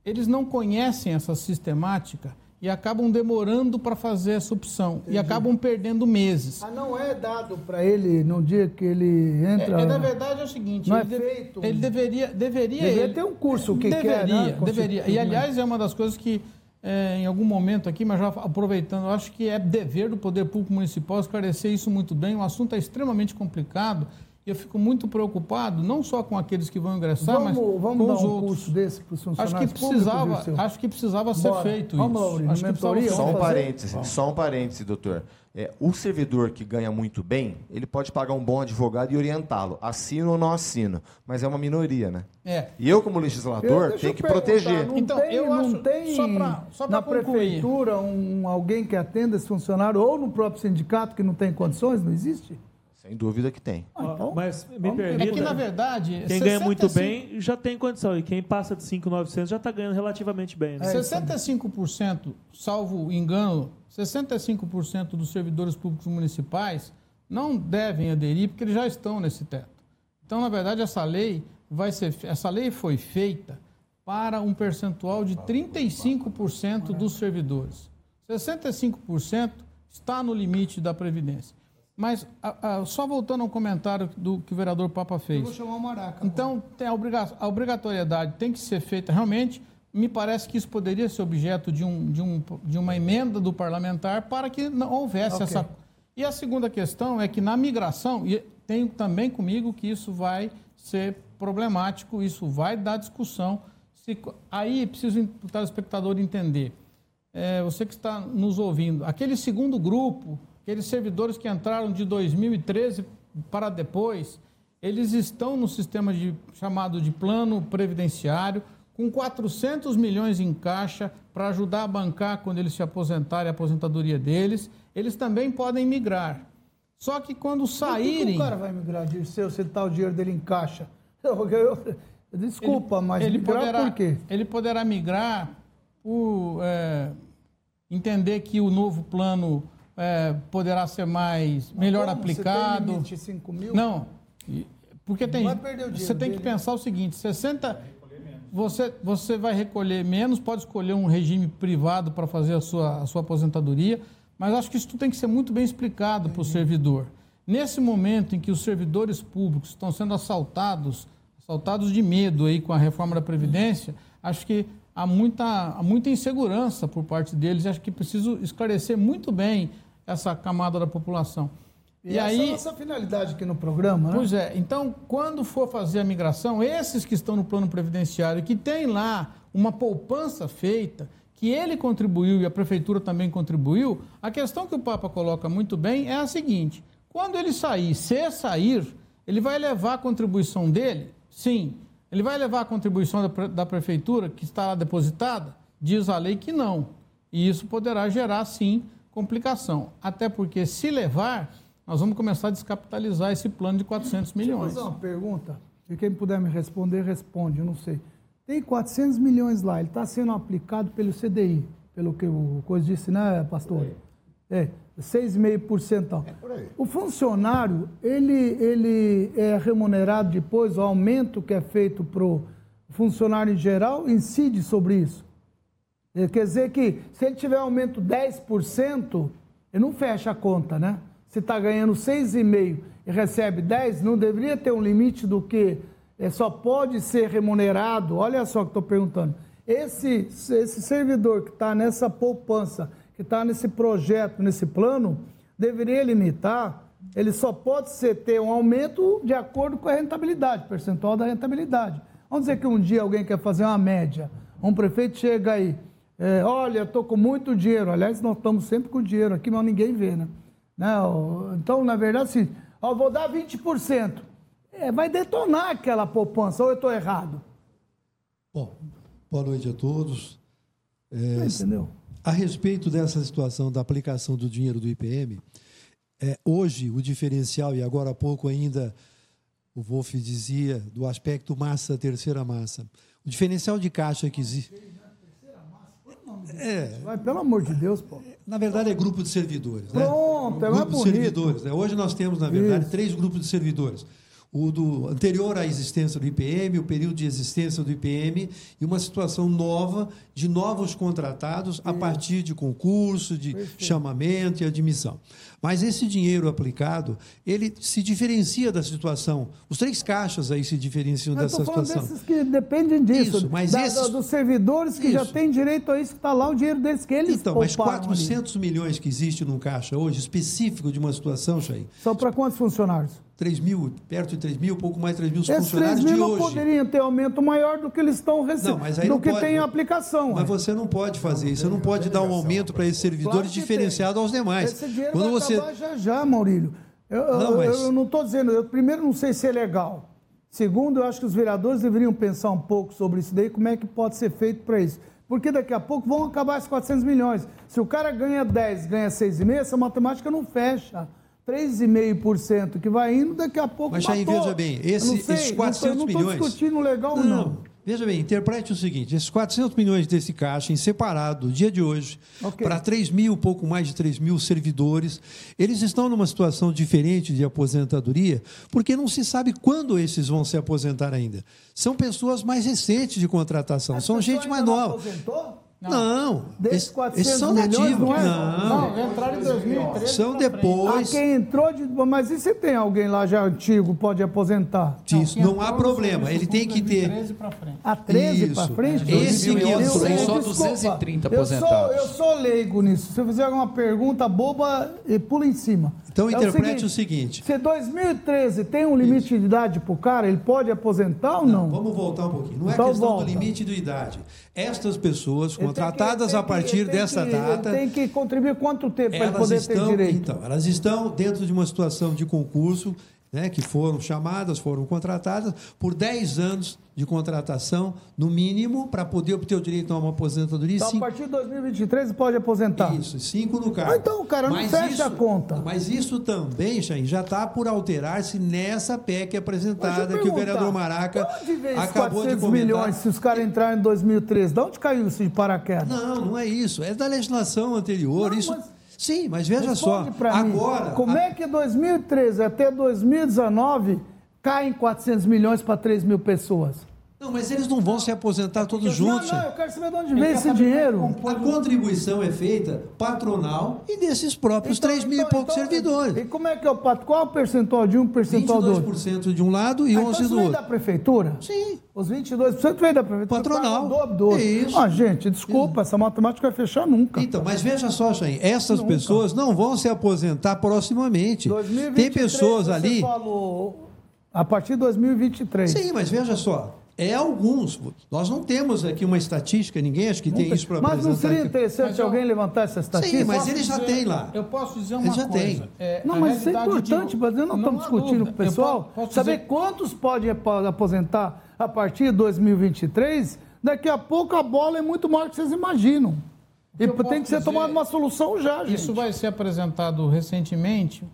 eles não conhecem essa sistemática e acabam demorando para fazer essa opção e acabam perdendo meses. Ah, não é dado para ele no dia que ele É, entra. é, na verdade é o seguinte, Não ele, é feito- ele deveria, deveria, Deveria ele- ter um curso que deveria, quer, né? deveria. E aliás é uma das coisas que é, em algum momento aqui, mas já aproveitando, eu acho que é dever do poder público municipal esclarecer isso muito bem. O assunto é extremamente complicado E eu fico muito preocupado, não só com aqueles que vão ingressar, vamos, mas vamos com dar os um outros. curso desse para os funcionários Acho que precisava, acho que precisava ser Bora. feito Vamos, isso. Laurino, acho que precisava mentoria, Só um parêntese, só um parêntese, doutor. É, o servidor que ganha muito bem, ele pode pagar um bom advogado e orientá-lo. Assino ou não assino. Mas é uma minoria, né? É. E eu, como Eu- legislador, deixa tenho eu que proteger. Não Então, tem, eu não acho- tem só pra- só pra na concluir. prefeitura um, alguém que atenda esse funcionário ou no próprio sindicato que não tem condições? Não existe? Sem dúvida que tem. Ah, então, Mas me vamos- permita. É que, na verdade, Quem ganha muito 65 bem já tem condição. E quem passa de 5,900 já está ganhando relativamente bem. Né? 65%, salvo engano, 65% dos servidores públicos municipais não devem aderir porque eles já estão nesse teto. Então, na verdade, essa lei vai ser, essa lei foi feita para um percentual de 35% dos servidores. 65% está no limite da previdência. Mas a- a- só voltando ao comentário do que o vereador Papa Eu fez. vou chamar o Maraca. Então, tem a, obriga a obrigatoriedade tem que ser feita realmente. Me parece que isso poderia ser objeto de, um, de, um, de uma emenda do parlamentar para que não houvesse Ok. essa. E a segunda questão é que na migração, e tenho também comigo que isso vai ser problemático, isso vai dar discussão. Se, aí preciso o telespectador entender. É, você que está nos ouvindo, aquele segundo grupo, aqueles servidores que entraram de 2013 para depois, eles estão no sistema de, chamado de plano previdenciário, com 400 milhões em caixa para ajudar a bancar quando eles se aposentarem, a aposentadoria deles. Eles também podem migrar. Só que quando Por que que saírem. o cara vai migrar, Dirceu, se tá o dinheiro dele em caixa? (laughs) Eu- eu- desculpa, mas ele poderá, por quê? Ele poderá migrar por é, entender que o novo plano é, poderá ser mais melhor Como? Você tem aplicado. limite, 5 mil? Não, porque tem. Você tem que dele. pensar o seguinte: 60. Você, você vai recolher menos, pode escolher um regime privado para fazer a sua, a sua aposentadoria, mas acho que isso tem que ser muito bem explicado para o servidor. Nesse momento em que os servidores públicos estão sendo assaltados, assaltados de medo aí com a reforma da Previdência, acho que há muita, há muita insegurança por parte deles acho que preciso esclarecer muito bem essa camada da população. E, essa é a nossa finalidade aqui no programa, né? Pois é, então quando for fazer a migração, esses que estão no plano previdenciário, que tem lá uma poupança feita, que ele contribuiu e a prefeitura também contribuiu, a questão que o Papa coloca muito bem é a seguinte: quando ele sair, se sair, ele vai levar a contribuição dele? Sim. Ele vai levar a contribuição da, da prefeitura que está lá depositada? Diz a lei que não. E isso poderá gerar, sim, complicação. Até porque, se levar, nós vamos começar a descapitalizar esse plano de 400 milhões. Vou fazer uma pergunta, e quem puder me responder, responde, eu não sei. Tem 400 milhões lá, ele está sendo aplicado pelo CDI, pelo que o Coisa disse, né, pastor? É, 6,5%. tal. O funcionário, ele, ele é remunerado depois, o aumento que é feito para o funcionário em geral incide sobre isso. É, Quer dizer que se ele tiver aumento 10%, ele não fecha a conta, né? Se está ganhando 6,5% e recebe 10%, não deveria ter um limite do que é, só pode ser remunerado. Olha só que estou perguntando. Esse, esse servidor que está nessa poupança, que está nesse projeto, nesse plano, deveria limitar, ele só pode ser, ter um aumento de acordo com a rentabilidade, percentual da rentabilidade. Vamos dizer que um dia alguém quer fazer uma média, um prefeito chega aí, é, olha, estou com muito dinheiro. Aliás, nós estamos sempre com dinheiro aqui, mas ninguém vê, né? Não, então, na verdade, assim, ó, vou dar 20%. É, vai detonar aquela poupança, ou eu estou errado? Bom, boa noite a todos. É, Entendeu? a respeito dessa situação da aplicação do dinheiro do IPM, é, hoje o diferencial, e agora há pouco ainda o Wolff dizia, do aspecto massa, terceira massa. O diferencial de caixa que existe. É, Vai, pelo amor de Deus, pô. na verdade, é grupo de servidores. Né? Pronto, é Um mais grupo de bonito. servidores. Né? Hoje nós temos, na verdade, Isso. três grupos de servidores. O do anterior à existência do IPM, o período de existência do IPM e uma situação nova de novos contratados a partir de concurso, de chamamento e admissão. Mas esse dinheiro aplicado, ele se diferencia da situação. Os três caixas aí se diferenciam Eu dessa situação. desses que dependem disso. Isso, mas da- esses- dos servidores que já Isso. têm direito a isso, que está lá o dinheiro deles, que eles Então, mas pouparam ali. 400 milhões que existe num caixa hoje, específico de uma situação, Chay, São para quantos funcionários? 3 mil, perto de 3 mil, pouco mais de 3 mil Esses 3 funcionários mil de não hoje. poderiam ter aumento maior do que eles estão recebendo, Não, mas aí do não que pode. tem a aplicação. Mas ué. você não pode fazer isso. Você não pode dar um aumento para esses servidores Claro diferenciado aos demais. Esse dinheiro Quando vai você acabar já já, Maurílio. Eu eu- Não, mas- eu não estou dizendo, eu primeiro não sei se é legal. Segundo, eu acho que os vereadores deveriam pensar um pouco sobre isso daí, como é que pode ser feito para isso. Porque daqui a pouco vão acabar esses 400 milhões. Se o cara ganha 10, ganha 6,5, essa matemática não fecha. 3,5% que vai indo, daqui a pouco Mas aí, matou. veja bem, esse- não sei, esses não tô- 400 não milhões- estou discutindo legal ou não. Veja bem, interprete o seguinte: esses 400 milhões desse caixa, em separado, dia de hoje, Ok. para 3 mil, pouco mais de 3 mil servidores, eles estão numa situação diferente de aposentadoria, porque não se sabe quando esses vão se aposentar ainda. São pessoas mais recentes de contratação, são gente mais nova. Aposentou? Não, Desses esses, 400 esses são milhões, nativos. não é? Não, Não, entraram em 2013. são frente. Ah, depois. quem entrou de. Mas e se tem alguém lá já antigo, pode aposentar? Isso, não entrou há problema. Ele tem que ter. 2013 pra frente. A 13 Isso. para frente? Esse que 2011 entrou. tem só Desculpa, 230 eu sou- aposentados. Eu sou, leigo nisso. Se eu fizer alguma pergunta boba, pula em cima. Então, É interprete o seguinte. Se 2013 tem um limite de idade para o cara, ele pode aposentar ou não? Vamos voltar um pouquinho. Não é Então questão volta. do limite de idade. Estas pessoas contratadas que- a partir que- dessa que- data, tem que contribuir quanto tempo para poder estão, ter direito? então, elas estão dentro de uma situação de concurso, né, que foram chamadas, foram contratadas por 10 anos de contratação, no mínimo, para poder obter o direito a uma aposentadoria. Então, a cinco- partir de 2023 ele pode aposentar. Isso, cinco no cargo. Ah, então, cara, não fecha a conta. Mas isso também, Chain, já está por alterar-se nessa PEC apresentada que o vereador Maraca veio esses acabou de 400 comentar. milhões se os caras entrarem em 2013? De onde caiu isso de paraquedas? Não, não é isso. É da legislação anterior. Não, isso... mas- Sim, mas veja só. Responde mim, Agora. Como é que 2013 até 2019 caem 400 milhões para 3 mil pessoas? Não, mas eles não vão se aposentar todos juntos. Não, não, eu quero saber de onde veio esse dinheiro. A contribuição é feita patronal e desses próprios 3 mil e poucos então, servidores. E como é que é o pato? Qual é o percentual de um, percentual do outro? 22% de um lado e Ah, 11% então do vem outro. da prefeitura? Sim. Os 22% vem da prefeitura. Patronal. o dobro do outro. Isso. Ah, gente, desculpa, essa matemática vai fechar nunca. Então, mas veja só, Chain, essas Nunca. pessoas não vão se aposentar proximamente. 2023, Tem pessoas você ali. falou a partir de 2023. Sim, mas veja só. É alguns. Nós não temos aqui uma estatística, ninguém acho que tem isso para Mas apresentar. não seria interessante Mas eu- alguém levantar essa estatística? Sim, mas ele já dizer- tem lá. Eu posso dizer Ele uma já coisa. tem. É, Não, mas isso é importante, mas nós não, estamos discutindo com o pessoal. po- posso saber dizer- quantos podem apo- aposentar a partir de 2023. Daqui a pouco a bola é muito maior que vocês imaginam. E tem que ser dizer- tomada uma solução já, gente. Isso vai ser apresentado recentemente,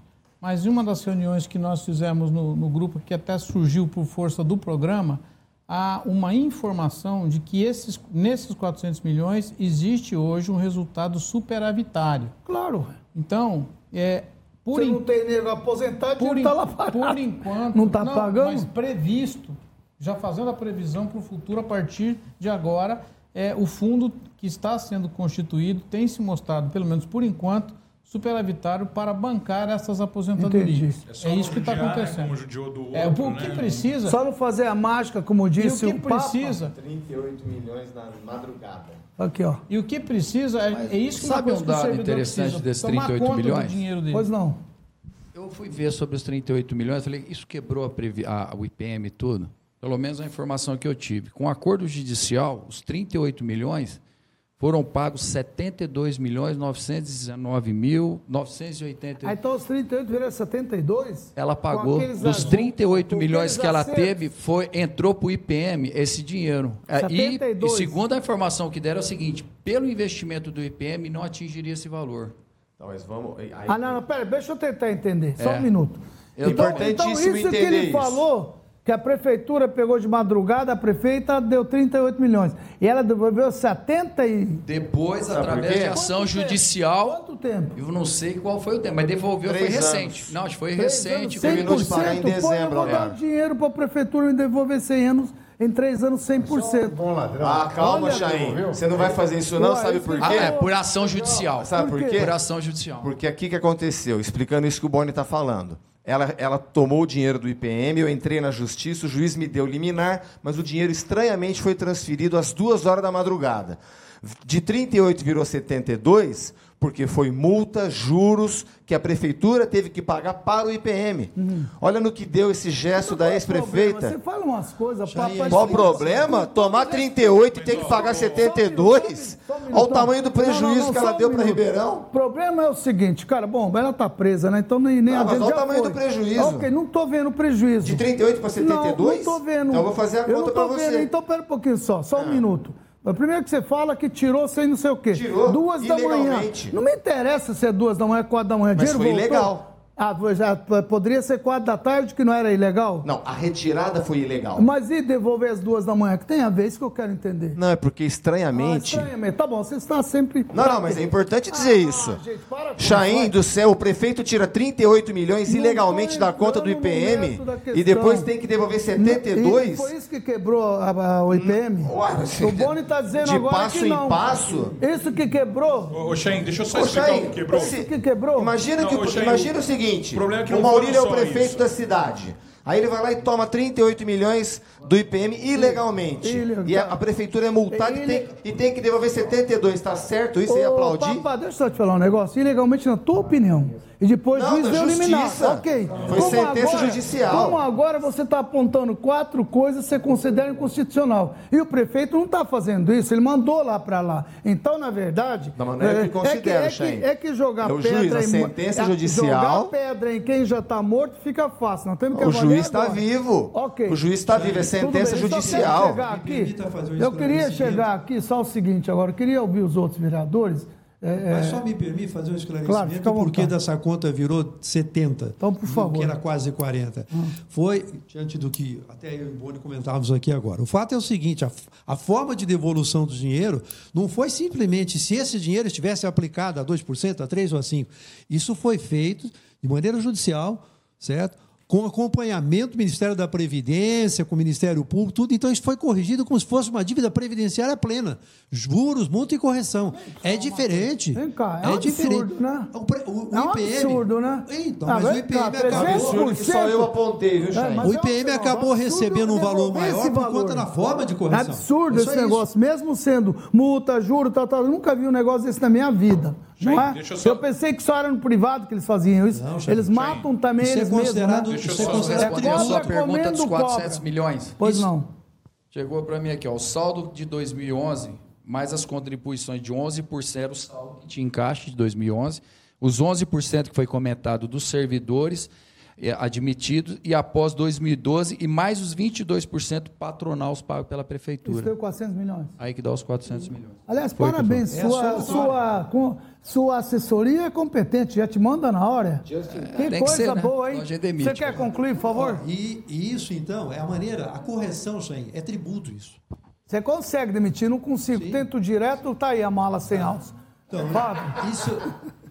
mas em uma das reuniões que nós fizemos no, no grupo, que até surgiu por força do programa, há uma informação de que esses, nesses 400 milhões existe hoje um resultado superavitário. Claro. Então, é, por, Você en- não tem nego aposentado, por, en- está lá parado. por enquanto. Não está pagando? Mas previsto, já fazendo a previsão para o futuro, a partir de agora, é, o fundo que está sendo constituído tem se mostrado, pelo menos por enquanto, superavitário para bancar essas aposentadorias. Entendi. É, isso que está né, acontecendo. do É, outro, o que né? precisa. Só não fazer a mágica, como E o disse que o, Papa. precisa. 38 milhões na madrugada. Aqui, ó. E o que precisa é, é isso que sabe um dado interessante desses tomar 38 conta milhões? Do dinheiro dele. Pois não. Eu fui ver sobre os 38 milhões, falei, isso quebrou a, previ- a- o IPM e tudo? Pelo menos a informação que eu tive. Com o acordo judicial, os 38 milhões foram pagos 72 milhões 919 mil 980. Aí então os 38 viraram 72? Ela pagou dos ajudos, 38 com milhões que ela acertos. teve, foi entrou para o IPM esse dinheiro. É, E, 72. e segundo a informação que deram é o seguinte: pelo investimento do IPM não atingiria esse valor. Então, mas vamos. aí- Ah, não, não, pera, deixa eu tentar entender. Só É. um minuto. É então, importantíssimo então, isso que entender ele isso. falou, que a prefeitura pegou de madrugada, a prefeita deu 38 milhões. E ela devolveu 70 e... Depois, através de ação Quanto tempo? judicial, Quanto tempo? eu não sei qual foi o tempo, mas devolveu foi Três recente. anos. Não, acho que foi Três recente. anos, foi- terminou de pagar em 100%, dezembro Pô, eu vou dar agora. dinheiro para a prefeitura e devolver 100 anos, em 3 anos 100%. Bom ladrão. Ah, calma, Chain. Você não vai fazer isso, não, Ué, sabe por que- Ah, quê? é, por ação judicial. Sabe por Por quê? Por ação judicial. Porque aqui que aconteceu, explicando isso que o Boni está falando. Ela, ela tomou o dinheiro do IPM, eu entrei na justiça, o juiz me deu liminar, mas o dinheiro estranhamente foi transferido às duas horas da madrugada. De 38 virou 72, Porque foi multa, juros que a prefeitura teve que pagar para o IPM. Olha no que deu esse gesto da Você ex-prefeita. fala umas coisas, papai. Qual o problema? Tomar 38 e ter que pagar 72? Olha o tamanho do prejuízo que ela deu para Ribeirão. O problema é o seguinte, cara, bom, ela tá presa, né? Então nem, nem Ah, a mas olha o tamanho foi. do prejuízo. Ok, não tô vendo o prejuízo. De 38 para 72? Não, não tô vendo. Então eu vou fazer a conta não vendo. você. Ah. Então pera um pouquinho só, só um minuto. Mas Primeiro que você fala que tirou sem não sei o quê. Tirou, Duas da manhã. Não me interessa se é duas da manhã, quatro da manhã. Mas Dinheiro foi voltou. ilegal. Ah, já, poderia ser quatro da tarde, que não era ilegal? Não, a retirada foi ilegal. Mas e devolver as duas da manhã? Que tem a ver, isso que eu quero entender. Não, é porque estranhamente. Ah, estranhamente. Tá bom, você está sempre. Não, não, mas é importante dizer isso. Ah, gente, para com Chaim isso. do céu, o prefeito tira 38 milhões Não ilegalmente da conta do IPM e depois tem que devolver 72? E foi isso que quebrou a- a- o IPM? o Boni está dizendo de agora passo que em não. passo? Isso que quebrou? Ô, Chain, deixa eu só explicar Chain, o que quebrou. se- que quebrou? Imagina, Não, que, Chain, imagina o- o seguinte: o problema é que o Maurílio é o prefeito isso. da cidade. Aí ele vai lá e toma 38 milhões do IPM ilegalmente. Ilegal. E a, a prefeitura é multada e, tem, e tem que devolver 72. Tá certo isso? Ô, aplaudir? Papá, deixa eu só te falar um negócio. Ilegalmente, na tua opinião. E depois Não, o juiz da deu liminar. justiça. Ok. Foi sentença judicial. Como agora você está apontando quatro coisas que você considera inconstitucional. E o prefeito não está fazendo isso, ele mandou lá para lá. Então, na verdade. Da maneira que considera, é, que, Chain. é que jogar É o pedra juiz, a em- sentença é, judicial- Jogar pedra em quem já está morto fica fácil. Nós temos que O juiz está agora. vivo. Ok. O juiz está vivo, é sentença bem, eu judicial. Me aqui, eu queria chegar aqui só o seguinte agora, eu queria ouvir os outros vereadores. É, Mas é, só me permite fazer um Claro, esclarecimento fica à por que vontade. dessa conta virou 70. Então, por favor. Que era quase 40. Foi, diante do que até eu e o Boni comentávamos aqui agora. O fato é o seguinte: a, a forma de devolução do dinheiro não foi simplesmente se esse dinheiro estivesse aplicado a 2%, a 3% ou a 5%. Isso foi feito de maneira judicial, certo? Com acompanhamento do Ministério da Previdência, com o Ministério Público, tudo. Então, isso foi corrigido como se fosse uma dívida previdenciária plena. Juros, multa e correção. É diferente. Vem cá, é um absurdo, né? O, pre- o- o É um IPM. absurdo, né? Então, Ah, mas o vem IPM cá, acabou. 300%. Que só eu apontei, viu, É, O é um IPM absurdo, acabou absurdo recebendo um valor maior por conta da forma de É correção. absurdo É só esse negócio, mesmo sendo multa, juro, tal, tal. Eu nunca vi um negócio desse na minha vida. Não é? deixa eu só- Eu pensei que só era no privado que eles faziam isso. Não, eles matam também Isso é eles mesmos. considerado- Né? Deixa eu isso é só considerado Responder a sua pergunta dos 400 cobra. milhões. Pois Isso. não. Chegou para mim aqui, ó, o saldo de 2011, mais as contribuições de 11%, era o saldo que tinha em caixa de 2011, os 11% que foi comentado dos servidores eh, admitidos e após 2012 e mais os 22% patronais pagos pela Isso prefeitura. deu 400 milhões. Aí que dá os 400 milhões. Aliás, Foi, parabéns. Sua, É sua sua, com- sua assessoria é competente, já te manda na hora. Que tem que coisa ser, né? boa, hein? Demite. Você quer concluir, por favor? E, e isso, então, é a maneira, a correção, Chain, é tributo isso. Você consegue demitir, não consigo. Sim. Tento direto, tá aí a mala sem alça. Então, Fábio. Isso,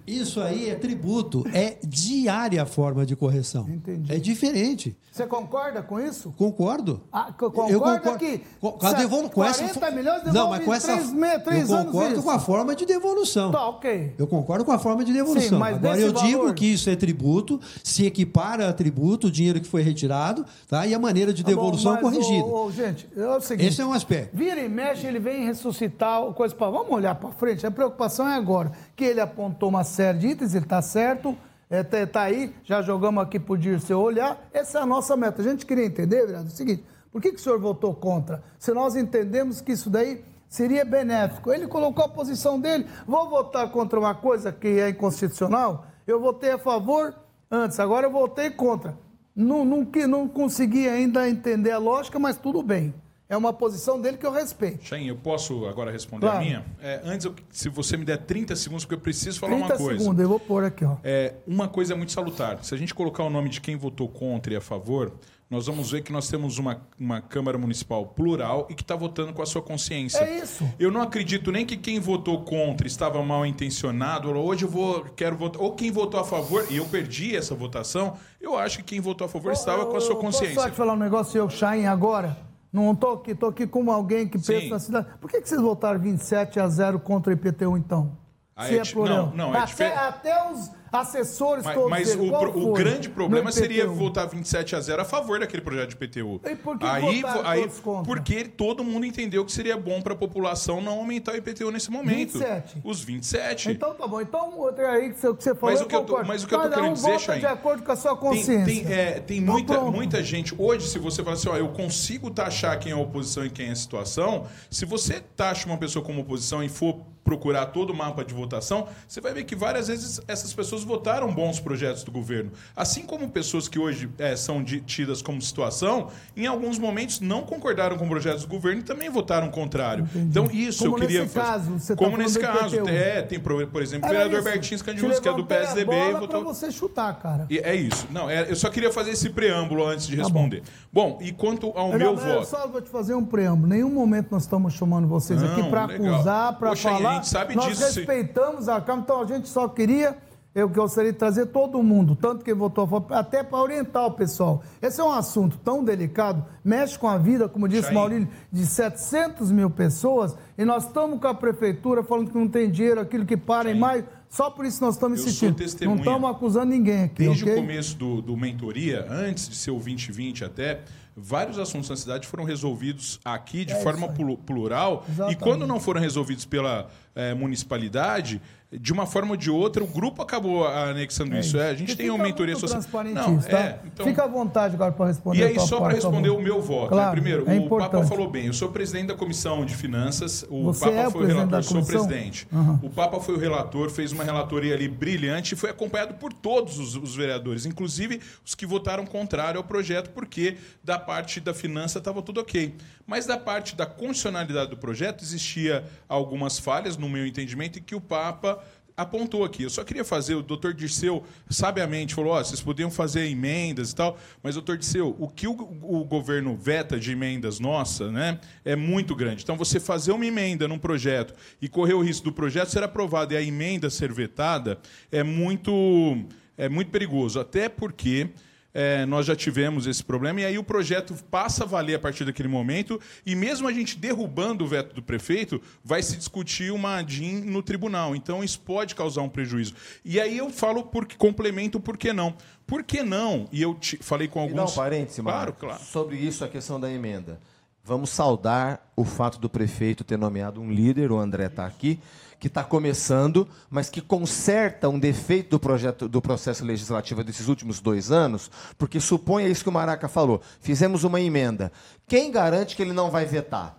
isso aí é tributo, é diária a forma de correção. Entendi. É diferente. Você concorda com isso? Concordo. Ah, concorda Eu concordo. que Com, com a se- devolu- com essa 40 milhões Não, mas com essa. três me- três eu anos concordo isso. com a forma de devolução. Tá, ok. Eu concordo com a forma de devolução. Sim, mas Agora eu digo valor- que isso é tributo, se equipara a tributo, o dinheiro que foi retirado, tá? E a maneira de Tá bom, devolução mas, corrigida. ô, ô, gente, é o seguinte. Esse é um aspecto. Vira e mexe, ele vem ressuscitar coisa para. Vamos olhar para frente. A preocupação é agora. Que ele apontou uma série de itens, ele está certo. Está tá aí, já jogamos aqui para o Dirceu olhar. Essa é a nossa meta. A gente queria entender, vereador, o seguinte: por que, que o senhor votou contra? Se nós entendemos que isso daí seria benéfico. Ele colocou a posição dele. Vou votar contra uma coisa que é inconstitucional? Eu votei a favor antes, agora eu votei contra. Não, não, não consegui ainda entender a lógica, mas tudo bem. É uma posição dele que eu respeito. Chain, eu posso agora responder Claro. a minha? É, antes, eu- se você me der 30 segundos, porque eu preciso falar 30 uma coisa. segundos, eu vou pôr aqui, ó. É, uma coisa muito salutar. Se a gente colocar o nome de quem votou contra e a favor, nós vamos ver que nós temos uma, uma Câmara Municipal plural e que está votando com a sua consciência. É isso. Eu não acredito nem que quem votou contra estava mal intencionado. ou Hoje eu vou, quero votar. Ou quem votou a favor, e eu perdi essa votação, eu acho que quem votou a favor estava com a sua Eu Posso só consciência. te falar um negócio, eu, Chain, agora? Não estou aqui, estou aqui com alguém que pensa Sim. na cidade. Por que, que vocês votaram 27 a 0 contra o IPTU, então? Ah, Se é é plural. não, não, é até, até os, assessores Mas, todos mas eles. o, pro- o grande problema seria votar 27 a 0 a favor daquele projeto de PTU. E por que aí, aí porque todo mundo entendeu que seria bom para a população não aumentar o IPTU nesse momento. 27. Os 27. Então tá bom. Então, outra aí que você, falou, Mas o que eu tô- mas o que eu tô querendo um dizer, Chain, de acordo com a sua Tem, consciência. tem, é, tem Então, muita, pronto. muita gente. Hoje, se você fala assim, ó, eu consigo taxar quem é oposição e quem é situação, se você taxa uma pessoa como oposição e for procurar todo o mapa de votação, você vai ver que várias vezes essas pessoas votaram bons projetos do governo. Assim como pessoas que hoje é, são tidas como situação, em alguns momentos não concordaram com projetos do governo e também votaram contrário. Então, isso Como eu queria nesse fazer. caso, você tá como falando nesse caso. É, tem, por exemplo, o vereador isso. Bertins Candiluz, que é do PSDB, e votou. pra você chutar, cara. E é isso. Não, é- eu só queria fazer esse preâmbulo antes de responder. Bom. e quanto ao Eu meu não, eu voto? Só vou te fazer um preâmbulo. Nenhum momento nós estamos chamando vocês Não, aqui para acusar, para falar. Gente sabe nós disso, sim. respeitamos a Câmara, então a gente só queria. Eu gostaria de trazer todo mundo, tanto quem votou a favor, até para orientar o pessoal. Esse é um assunto tão delicado, mexe com a vida, como disse Chain. Maurílio, de 700 mil pessoas, e nós estamos com a prefeitura falando que não tem dinheiro, aquilo que para em maio, só por isso nós estamos insistindo. Não estamos acusando ninguém aqui, Desde ok? o começo do, do Mentoria, antes de ser o 2020 até, vários assuntos na cidade foram resolvidos aqui de É forma plural. Exatamente. E quando não foram resolvidos pela eh, municipalidade, de uma forma ou de outra, o grupo acabou anexando isso. É, a gente E tem uma mentoria social. transparentista, tá? é, então- Fica à vontade agora para responder. E a aí, só para responder o meu voto, né? Claro, primeiro, é o Papa falou bem, eu sou presidente da Comissão de Finanças, o Você Papa é o foi o presidente relator, da sou comissão? presidente. Aham. O Papa foi o relator, fez uma relatoria ali brilhante e foi acompanhado por todos os, os vereadores, inclusive os que votaram contrário ao projeto, porque da parte da finança estava tudo ok. Mas da parte da constitucionalidade do projeto existia algumas falhas, no meu entendimento, e que o Papa apontou aqui. Eu só queria fazer, o doutor Dirceu sabiamente falou, ó, vocês podiam fazer emendas e tal, mas, doutor Dirceu, o que o, o governo veta de emendas nossa, né, é muito grande. Então, você fazer uma emenda num projeto e correr o risco do projeto ser aprovado e a emenda ser vetada é muito, é muito perigoso, até porque é, nós já tivemos esse problema, e aí o projeto passa a valer a partir daquele momento, e mesmo a gente derrubando o veto do prefeito, vai se discutir uma DIN no tribunal. Então isso pode causar um prejuízo. E aí eu falo porque complemento por que não. Por que não? E eu te- falei com E dá um alguns. parêntese, Claro, claro. sobre isso, a questão da emenda. Vamos saudar o fato do prefeito ter nomeado um líder, o André está aqui, que está começando, mas que conserta um defeito do projeto do processo legislativo desses últimos dois anos, porque é isso que o Maraca falou. Fizemos uma emenda. Quem garante que ele não vai vetar?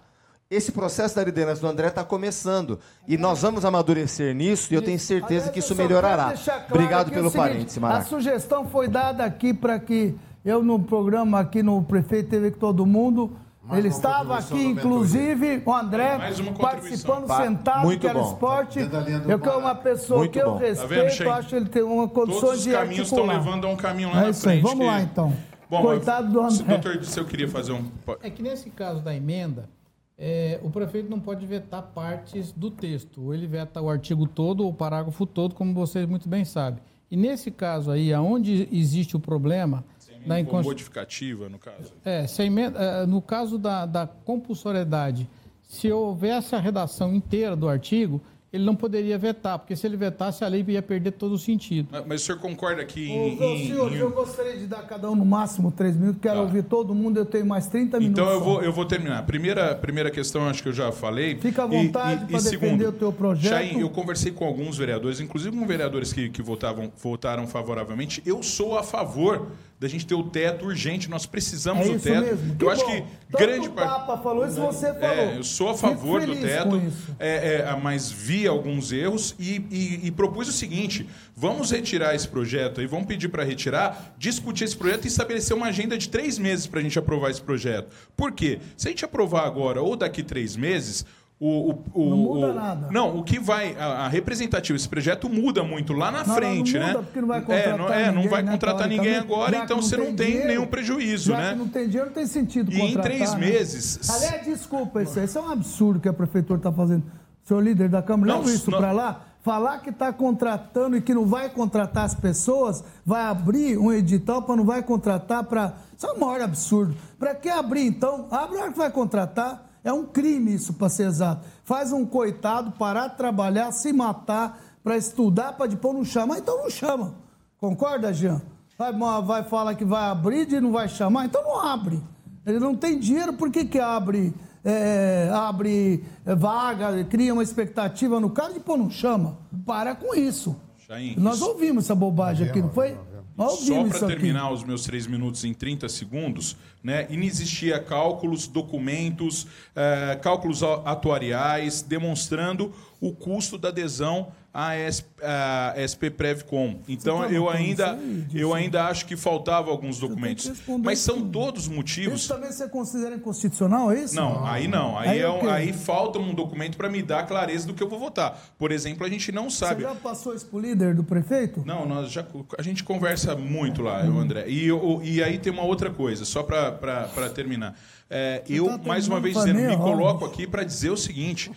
Esse processo da liderança do André está começando. E nós vamos amadurecer nisso e eu tenho certeza que isso melhorará. claro Obrigado pelo seguinte, parêntese, A Maraca. sugestão foi dada aqui para que eu, no programa aqui no Prefeito TV com todo mundo, Mais ele estava aqui, inclusive, o André, participando Pa- sentado, muito que era bom. esporte. Do Eu que é uma pessoa Muito que eu bom. Tá respeito, Shein? acho que ele tem uma condições Todos os de caminhos estão articular. levando a um caminho lá É na isso aí, frente. vamos que- lá, então. Bom, Coitado do se o André. doutor disse eu queria fazer um. É que nesse caso da emenda, é, o prefeito não pode vetar partes do texto. Ou ele veta o artigo todo ou o parágrafo todo, como vocês muito bem sabem. E nesse caso aí, aonde existe o problema da inconstitucionalidade. modificativa, no caso. É, emenda- eh, no caso da, da compulsoriedade, se houvesse a redação inteira do artigo, ele não poderia vetar, porque se ele vetasse, a lei ia perder todo o sentido. Mas- Mas o senhor concorda que em. ô, em- senhor, em- eu gostaria de dar cada um no máximo três minutos, quero Tá. ouvir todo mundo, eu tenho mais 30 minutos. Então eu vou, eu vou terminar. Primeira, primeira questão, acho que eu já falei. Fica à vontade e- e defender segundo, o teu projeto. Chain, eu conversei com alguns vereadores, inclusive com vereadores que, que votavam, votaram favoravelmente. Eu sou a favor da gente ter o teto urgente. Nós precisamos É do teto. mesmo. Eu acho bom. que Tanto grande o parte. Papa falou isso, você falou. É, eu sou a favor do teto, é, é, mas vi alguns erros e, e- e propus o seguinte: vamos retirar esse projeto aí, vamos pedir para retirar, discutir esse projeto e estabelecer uma agenda de três meses para a gente aprovar esse projeto. Por quê? Se a gente aprovar agora ou daqui três meses. O, o, o- Não muda nada. Não, o que vai. A, a representativa, esse projeto muda muito lá na Não, frente, não, não né? muda porque não vai é, contratar não, é, não ninguém, vai né, contratar ninguém agora, então você não tem dinheiro, nenhum prejuízo, né? não tem dinheiro, não tem sentido E em três né? meses- Aliás, desculpa, isso, isso é um absurdo que a prefeitura está fazendo. Senhor líder da Câmara, Não, leva isso para lá. Falar que está contratando e que não vai contratar as pessoas, vai abrir um edital para não vai contratar para. Isso é o maior absurdo. Para que abrir então? Abre a hora que vai contratar. É um crime isso, para ser exato. Faz um coitado parar de trabalhar, se matar para estudar, para depois não chamar, então não chama. Concorda, Jean? Vai, vai falar que vai abrir e não vai chamar, então não abre. Ele não tem dinheiro, por que, que abre, é, abre vaga, cria uma expectativa no cara e depois não chama? Para com isso. Chain, Nós isso- ouvimos essa bobagem aqui, não foi? Só para aqui. terminar os meus três minutos em 30 segundos, né, inexistia cálculos, documentos, eh, cálculos atuariais demonstrando o custo da adesão à SP, Prevcom. Então tá eu ainda, eu ainda acho que faltavam alguns documentos. Mas são todos motivos. Isso também você considera inconstitucional, é isso? Não, aí não. Aí, Aí é é um- aí falta um documento para me dar clareza do que eu vou votar. Por exemplo, a gente não sabe. Você já passou isso pro líder do prefeito? Não, nós já, a gente conversa muito lá, eu, André. E, eu- e aí tem uma outra coisa, só para terminar. É, eu, tá mais uma vez dizendo, me coloco aqui para dizer o seguinte: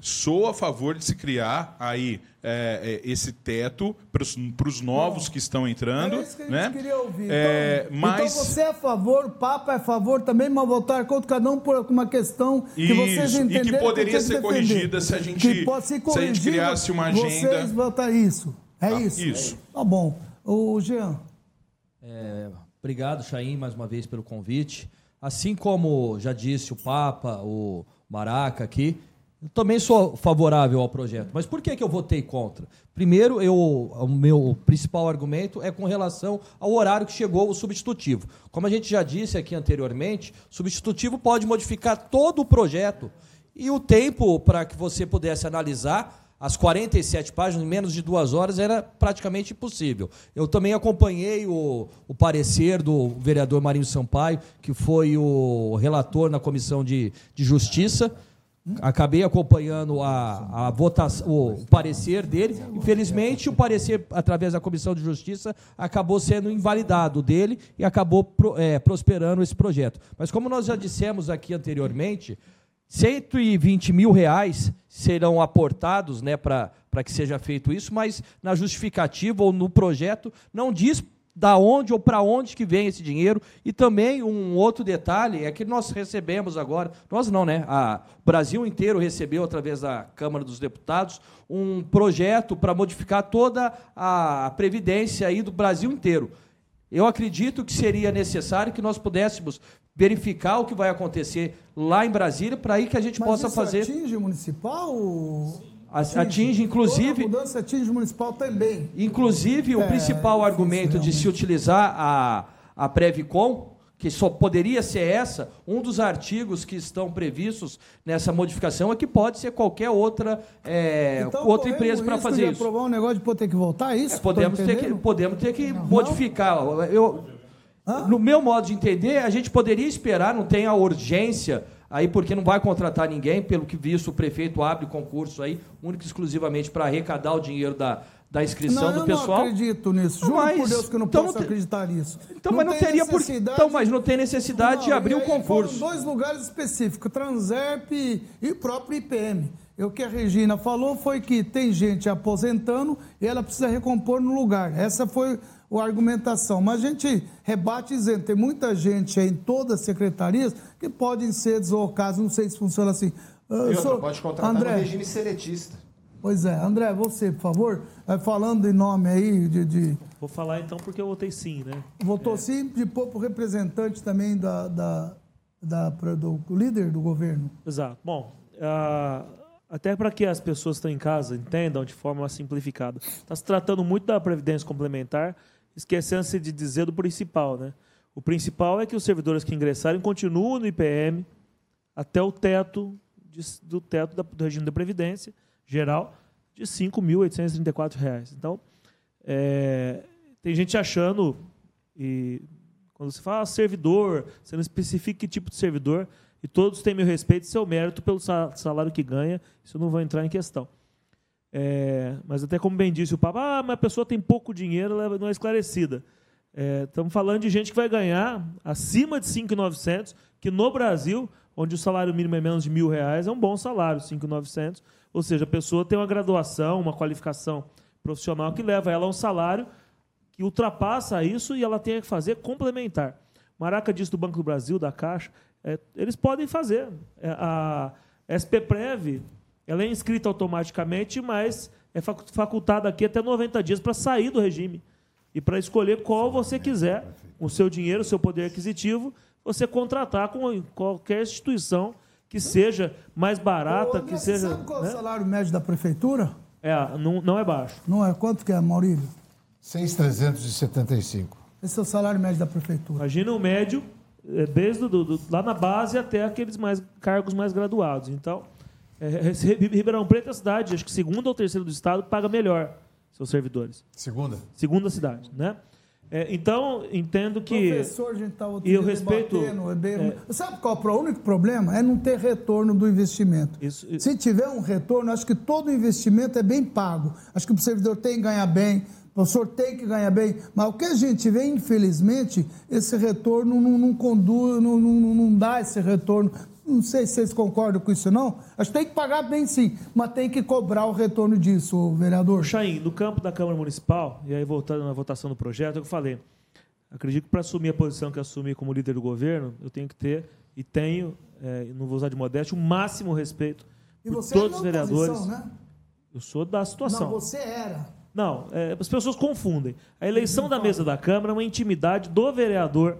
sou a favor de se criar aí é, é, esse teto para os novos que estão entrando. Era isso que a gente né? queria ouvir. É, então, mas. então você é a favor, o Papa é a favor também, mas votar contra cada um por uma questão que vocês Isso, e que entenderam poderia que ser defender. corrigida se a gente- que pode ser se a gente criasse uma agenda. Vocês votar isso. É Ah, isso? isso. Tá bom. O Jean. É, obrigado, Chaim, mais uma vez pelo convite. Assim como já disse o Papa, o Maraca aqui, também sou favorável ao projeto. Mas por que, que eu votei contra? Primeiro, eu, o meu principal argumento é com relação ao horário que chegou o substitutivo. Como a gente já disse aqui anteriormente, substitutivo pode modificar todo o projeto e o tempo para que você pudesse analisar as 47 páginas em menos de duas horas era praticamente impossível. Eu também acompanhei o, o parecer do vereador Marinho Sampaio, que foi o relator na Comissão de, de Justiça. Acabei acompanhando a, a votação, o parecer dele. Infelizmente, o parecer, através da Comissão de Justiça, acabou sendo invalidado dele e acabou pro- eh, prosperando esse projeto. Mas, como nós já dissemos aqui anteriormente, 120 mil reais serão aportados né, para que seja feito isso, mas na justificativa ou no projeto não diz da onde ou para onde que vem esse dinheiro. E também um outro detalhe é que nós recebemos agora, nós não, né? A, o Brasil inteiro recebeu, através da Câmara dos Deputados, um projeto para modificar toda a Previdência aí do Brasil inteiro. Eu acredito que seria necessário que nós pudéssemos verificar o que vai acontecer lá em Brasília para aí que a gente Mas possa isso fazer. atinge o municipal? Atinge, atinge, inclusive. Toda mudança atinge o municipal também. Inclusive, o É, principal difícil, argumento de se utilizar a, a Previcom, que só poderia ser essa, um dos artigos que estão previstos nessa modificação é que pode ser qualquer outra, é, Então, outra empresa o para fazer de isso. aprovar um negócio de poder ter que voltar, é isso? É, podemos, ter que, podemos ter que modificar. Eu, no meu modo de entender, a gente poderia esperar, não tem a urgência aí, porque não vai contratar ninguém, pelo que visto, o prefeito abre concurso aí, único e exclusivamente para arrecadar o dinheiro da, da inscrição não, do eu pessoal. não acredito nisso. Juro Mas, por Deus que eu não então posso não acreditar nisso. Então, mas não tem teria por necessidade- Então, mas não tem necessidade de Não, abrir e o aí concurso. Foram dois lugares específicos, Transerp e, o próprio IPM. E o que a Regina falou foi que tem gente aposentando e ela precisa recompor no lugar. Essa foi a argumentação. Mas a gente rebate dizendo, tem muita gente aí em todas as secretarias que podem ser deslocados, não sei se funciona assim. Eu E outra, sou- pode contratar André, no regime seletista. Pois é, André, você, por favor, vai falando em nome aí de- de Vou falar então porque eu votei sim, né? Votou sim de pôr para o representante também da, da, da- do, líder do governo. Exato. Bom, ah, até para que as pessoas que estão em casa entendam de forma simplificada, está se tratando muito da previdência complementar, esquecendo-se de dizer do principal, né? O principal é que os servidores que ingressarem continuam no IPM até o teto de- do teto da- do regime da previdência geral de 5.834 reais. Então, é, tem gente achando e quando você fala servidor, você não especifica que tipo de servidor, e todos têm meu respeito e seu mérito pelo sa- salário que ganha, isso não vou entrar em questão. É, mas até como bem disse o Papa, ah, mas a pessoa tem pouco dinheiro, ela não é esclarecida. É, estamos falando de gente que vai ganhar acima de 5.900, que no Brasil, onde o salário mínimo é menos de mil reais, é um bom salário, 5.900. Ou seja, a pessoa tem uma graduação, uma qualificação profissional que leva ela a um salário que ultrapassa isso e ela tem que fazer complementar. Maraca disse do Banco do Brasil, da Caixa, é, eles podem fazer. É, a SPPrev ela é inscrita automaticamente, mas é facu- facultado aqui até 90 dias para sair do regime e para escolher qual você quiser, o seu dinheiro, o seu poder aquisitivo, você contratar com qualquer instituição que seja mais barata, Ô, que seja. Sabe qual é né? o salário médio da prefeitura? É, não, não é baixo. Não é? Quanto que é, Maurílio? 6,375. Esse é o salário médio da prefeitura. Imagina o médio, é, desde do, do- lá na base até aqueles mais, cargos mais graduados. Então, é, Ri- Ribeirão Preto é a cidade, acho que segunda ou terceira do estado, que paga melhor seus servidores. Segunda? Segunda cidade, né? É, então, entendo que... Professor, a gente tá outro E eu respeito... debatendo, é bem- é, Sabe qual é o único problema? É não ter retorno do investimento. Isso- Se tiver um retorno, acho que todo investimento é bem pago. Acho que o servidor tem que ganhar bem, o professor tem que ganhar bem. Mas o que a gente vê, infelizmente, esse retorno não, não conduz, não, não, não dá esse retorno. Não sei se vocês concordam com isso, não. Acho que tem que pagar bem, sim, mas tem que cobrar o retorno disso, vereador. Chaim, no campo da Câmara Municipal, e aí voltando na votação do projeto, é o que eu falei. Acredito que para assumir a posição que assumi como líder do governo, eu tenho que ter, e tenho, é, não vou usar de modéstia, o máximo respeito E por você é todos os vereadores. oposição, né? Eu sou da situação. Não, você era. Não, é, as pessoas confundem. A eleição da mesa da Câmara é uma intimidade do vereador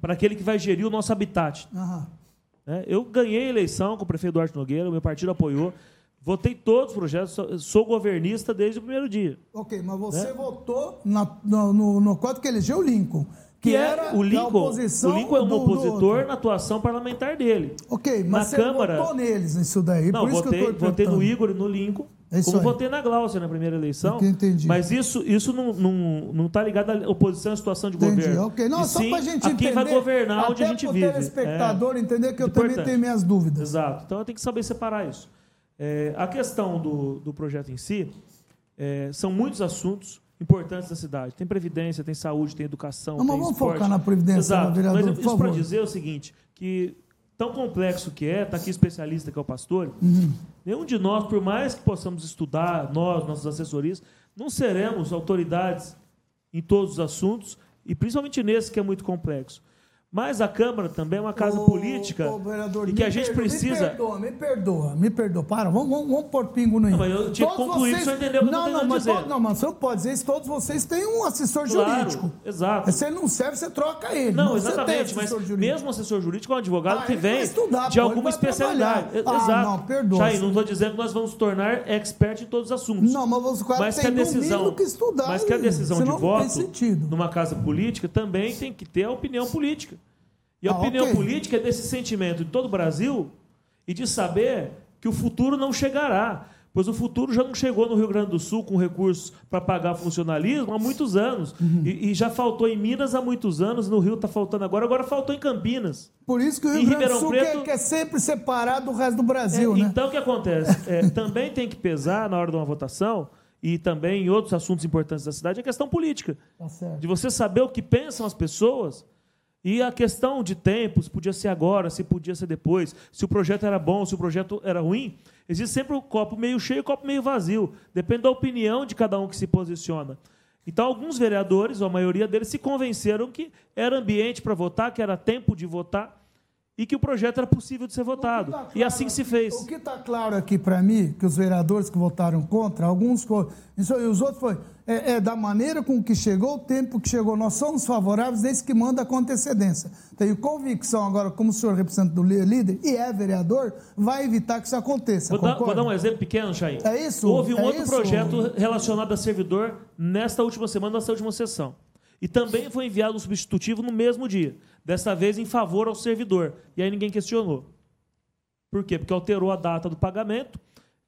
para aquele que vai gerir o nosso habitat. Aham. Né? Eu ganhei a eleição com o prefeito Duarte Nogueira, o meu partido apoiou, votei todos os projetos, sou, sou governista desde o primeiro dia. Ok, mas você Né? votou na- no, no, código que elegeu o Lincoln. Que, Que é era o Lincoln, oposição o Lincoln é um do- do opositor outro. na atuação parlamentar dele. Ok, na mas você Câmara, votou neles nisso daí. Não, por isso votei, que eu tô votei no. Igor e no Lincoln, É como aí. votei na Glaucia na primeira eleição. É entendi. Mas isso, isso não, não, não tá ligado à oposição à situação de Entendi, governo. ok. Não, E só sim pra gente a entender. quem vai governar onde a gente vive. telespectador É. entender que eu Importante. também tenho minhas dúvidas. Exato. Então eu tenho que saber separar isso. É, a questão do, do projeto em si, é, são muitos assuntos importantes da cidade. Tem previdência, tem saúde, tem educação, Não, mas tem vamos esporte. focar na previdência, Exato. vereador, mas isso para dizer o seguinte, que tão complexo que é, está aqui especialista que é o pastor, Uhum. nenhum de nós, por mais que possamos estudar, nós, nossos assessorias, não seremos autoridades em todos os assuntos, e principalmente nesse que é muito complexo. Mas a Câmara também é uma casa Ô, política ô, vereador, e que a gente perdoa, precisa... Me perdoa, me perdoa, me perdoa. Para, vamos, vamos, vamos pôr pingo no i. Não, mas eu tinha que Todos concluir pra você entender o que eu tô não, não, tentando mas, to- não, mas você não pode dizer isso. Todos vocês têm um assessor Claro, jurídico. exato. Se ele não serve, você troca ele. Não, você exatamente, mas jurídico. mesmo assessor jurídico é um advogado Ah, que vem estudar, de pô, alguma especialidade. Ah, Exato. não, perdoa. Jair, não estou dizendo que nós vamos tornar expert em todos os assuntos. Não, mas o cara mas tem que a decisão, que estudar, Mas que a decisão de não voto numa casa política também tem que ter a opinião política. E a Ah, opinião ok. política é desse sentimento de todo o Brasil e de saber que o futuro não chegará. Pois o futuro já não chegou no Rio Grande do Sul com recursos para pagar funcionalismo há muitos anos. Uhum. E, e já faltou em Minas há muitos anos, no Rio está faltando agora, agora faltou em Campinas. Por isso que o Em Rio Grande do Sul Preto- quer, quer sempre separar do resto do Brasil, É, né? Então o que acontece? É, (laughs) também tem que pesar na hora de uma votação e também em outros assuntos importantes da cidade a questão política. Tá. De você saber o que pensam as pessoas e a questão de tempo, se podia ser agora, se podia ser depois, se o projeto era bom, se o projeto era ruim. Existe sempre o copo meio cheio e o copo meio vazio. Depende da opinião de cada um que se posiciona. Então, alguns vereadores, ou a maioria deles, se convenceram que era ambiente para votar, que era tempo de votar e que o projeto era possível de ser votado. E assim se fez. O que está claro aqui para mim, que os vereadores que votaram contra, alguns foram, isso, e os outros foi, é, é da maneira com que chegou, o tempo que chegou. Nós somos favoráveis desde que manda com antecedência. Tenho convicção agora, como o senhor representante do lí- líder e é vereador, vai evitar que isso aconteça. Vou dar, vou dar um exemplo pequeno, Chain. É isso? Houve um É outro isso? projeto relacionado a servidor nesta última semana, nessa última sessão. E também foi enviado um substitutivo no mesmo dia. Dessa vez em favor ao servidor. E aí ninguém questionou. Por quê? Porque alterou a data do pagamento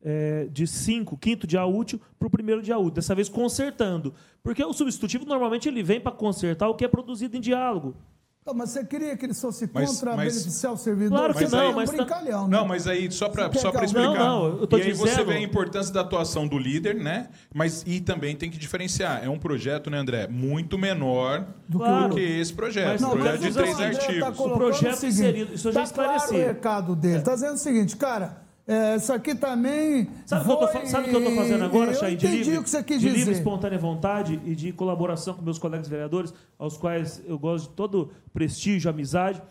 é, de 5, quinto dia útil, para o primeiro dia útil. Dessa vez consertando. Porque o substitutivo normalmente ele vem para consertar o que é produzido em diálogo. Então, mas você queria que ele fosse Mas- contra mas- beneficiar o servidor? Claro que Você não, é um mas tá- brincalhão, né? Não, mas aí, só para só pra que explicar. Não, não, eu tô e aí você dizendo- vê a importância da atuação do líder, né? Mas e também tem que diferenciar. É um projeto, né, André? Muito menor do que, Claro. esse projeto. Mas- um Não, projeto mas de o três tá artigos. colocando projeto o seguinte, inserido, isso eu já tá claro esclareci. o recado dele. Está dizendo o seguinte, cara, é, isso aqui também. Sabe o que eu tô foi- fa- sabe o que eu estou fazendo agora, Chay? De livre, o que você quis de livre, espontânea vontade e de colaboração com meus colegas vereadores, aos quais eu gosto de todo prestígio, amizade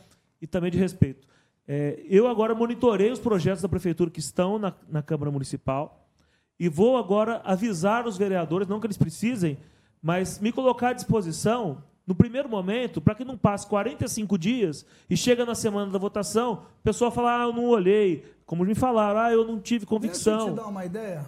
e também de respeito. É, eu agora monitorei os projetos da prefeitura que estão na, na Câmara Municipal e vou agora avisar os vereadores, não que eles precisem, mas me colocar à disposição no primeiro momento, para que não passe 45 dias e chega na semana da votação, o pessoal fala, ah, eu não olhei, como me falaram, ah, eu não tive convicção. Deixa eu te dar uma ideia.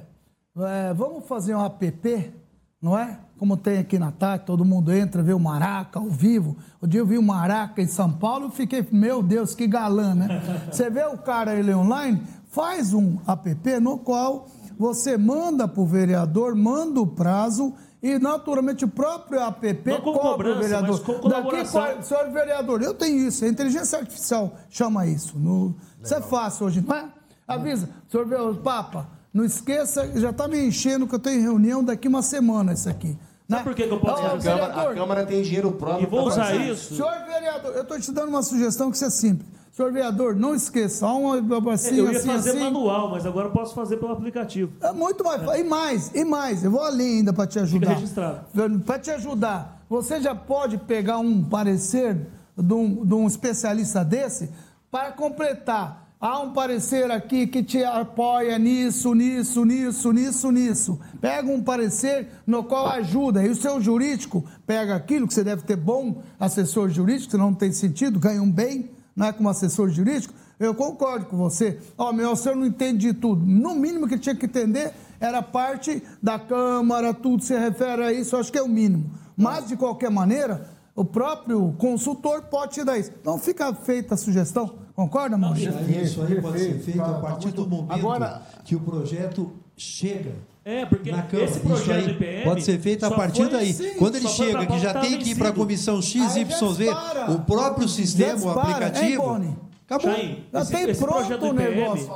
É, vamos fazer um app, não é? Como tem aqui na tarde, todo mundo entra, vê o Maraca ao vivo. O dia eu vi o Maraca em São Paulo e fiquei, meu Deus, que galã, né? (laughs) Você vê o cara ele online, faz um app no qual você manda para o vereador, manda o prazo e, naturalmente, o próprio app Não com cobra o cobrança, vereador. mas com colaboração. Daqui, senhor vereador, eu tenho isso, a inteligência artificial chama isso. No, isso é fácil hoje, não é? Avisa, senhor vereador, Papa, não esqueça, já está me enchendo que eu tenho reunião daqui uma semana isso aqui. Né? Sabe por que, que eu posso? A Câmara, vereador, a Câmara tem dinheiro próprio. E vou usar isso. Senhor vereador, eu estou te dando uma sugestão que isso é simples. Senhor vereador, não esqueça, uma assim, eu ia assim, fazer assim. manual, mas agora eu posso fazer pelo aplicativo. É muito mais. E mais, e mais, eu vou além ainda para te ajudar. registrado. Para te ajudar, você já pode pegar um parecer de um, de um especialista desse para completar. Há um parecer aqui que te apoia nisso, nisso, nisso, nisso, nisso. Pega um parecer no qual ajuda. E o seu jurídico pega aquilo que você deve ter bom assessor jurídico, senão não tem sentido, ganha um bem, não é como assessor jurídico. Eu concordo com você. Ó, meu, o senhor não entende de tudo. No mínimo que tinha que entender era parte da Câmara, tudo se refere a isso, acho que é o mínimo. Mas, de qualquer maneira, o próprio consultor pode te dar isso. Então fica feita a sugestão. Concorda, Maurício? Isso aí pode ser feito a partir do momento Agora- que o projeto chega É, porque na Câmara. esse Isso projeto aí do IPM pode ser feito a partir foi- daí. sim, Quando ele chega, que já tem que ir para a comissão XYZ, o próprio sistema, o hein, aplicativo. Boni? Acabou. Chain, Já esse, tem esse pronto o negócio.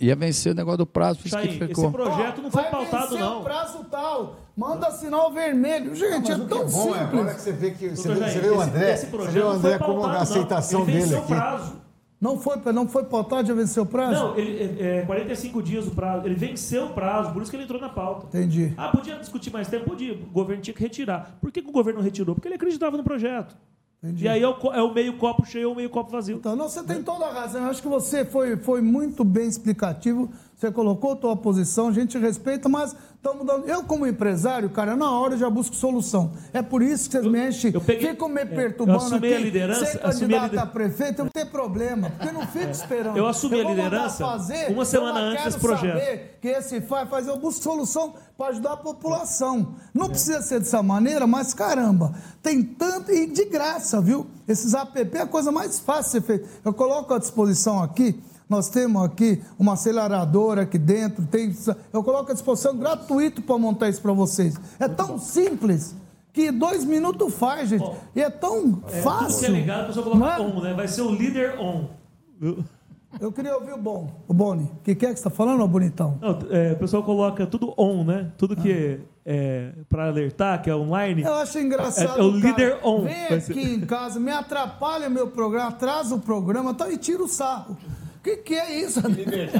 Ia vencer o negócio do prazo, por isso que Chain, esse ficou. projeto não foi Vai pautado, não. o prazo tal. Manda sinal vermelho. Gente, é Mas o que tão é bom é agora simples. que você vê que você Doutor vê, Jair, você vê o André, esse você projeto vê o não André foi como pautado, a não. aceitação Ele dele aqui. prazo. Não foi, não foi pautado, já venceu o prazo? Não, ele, é, é 45 dias o prazo. Ele venceu o prazo, por isso que ele entrou na pauta. Entendi. Ah, podia discutir mais tempo? Podia. O governo tinha que retirar. Por que, que o governo não retirou? Porque ele acreditava no projeto. Entendi. E aí é o, é o meio copo cheio ou o meio copo vazio. Então, não, você tem toda a razão. Eu acho que você foi, foi muito bem explicativo. Você colocou a tua posição, a gente respeita, mas estamos dando. Eu, como empresário, cara, na hora eu já busco solução. É por isso que vocês me enchem. eu peguei- ficam me é, perturbando eu aqui. a liderança, Ser assumi a candidato lider- a prefeito, eu não tenho problema, porque eu não fico esperando. Eu assumi a vou mandar liderança fazer, uma semana eu antes desse projeto. saber que esse faz, faz, eu busco solução para ajudar a população. Não precisa ser dessa maneira, mas caramba, tem tanto, e de graça, viu? Esses app é a coisa mais fácil de ser feita. Eu coloco à disposição aqui, nós temos aqui uma aceleradora aqui dentro, tem, eu coloco à disposição gratuito para montar isso para vocês. É tão simples que dois minutos faz, gente. e é tão que é fácil. ligado, a pessoa coloca é? on, né? Vai ser o líder on. Eu queria ouvir o bom, o Boni. O que, que é que você está falando, bonitão? Não, é, o pessoal coloca tudo on, né? Tudo que é, para alertar, que é online. Eu acho engraçado. É, é o líder on. Vem Vai ser- aqui em casa, me atrapalha meu programa, atrasa o programa tá, e tira o sarro. O que, que é isso?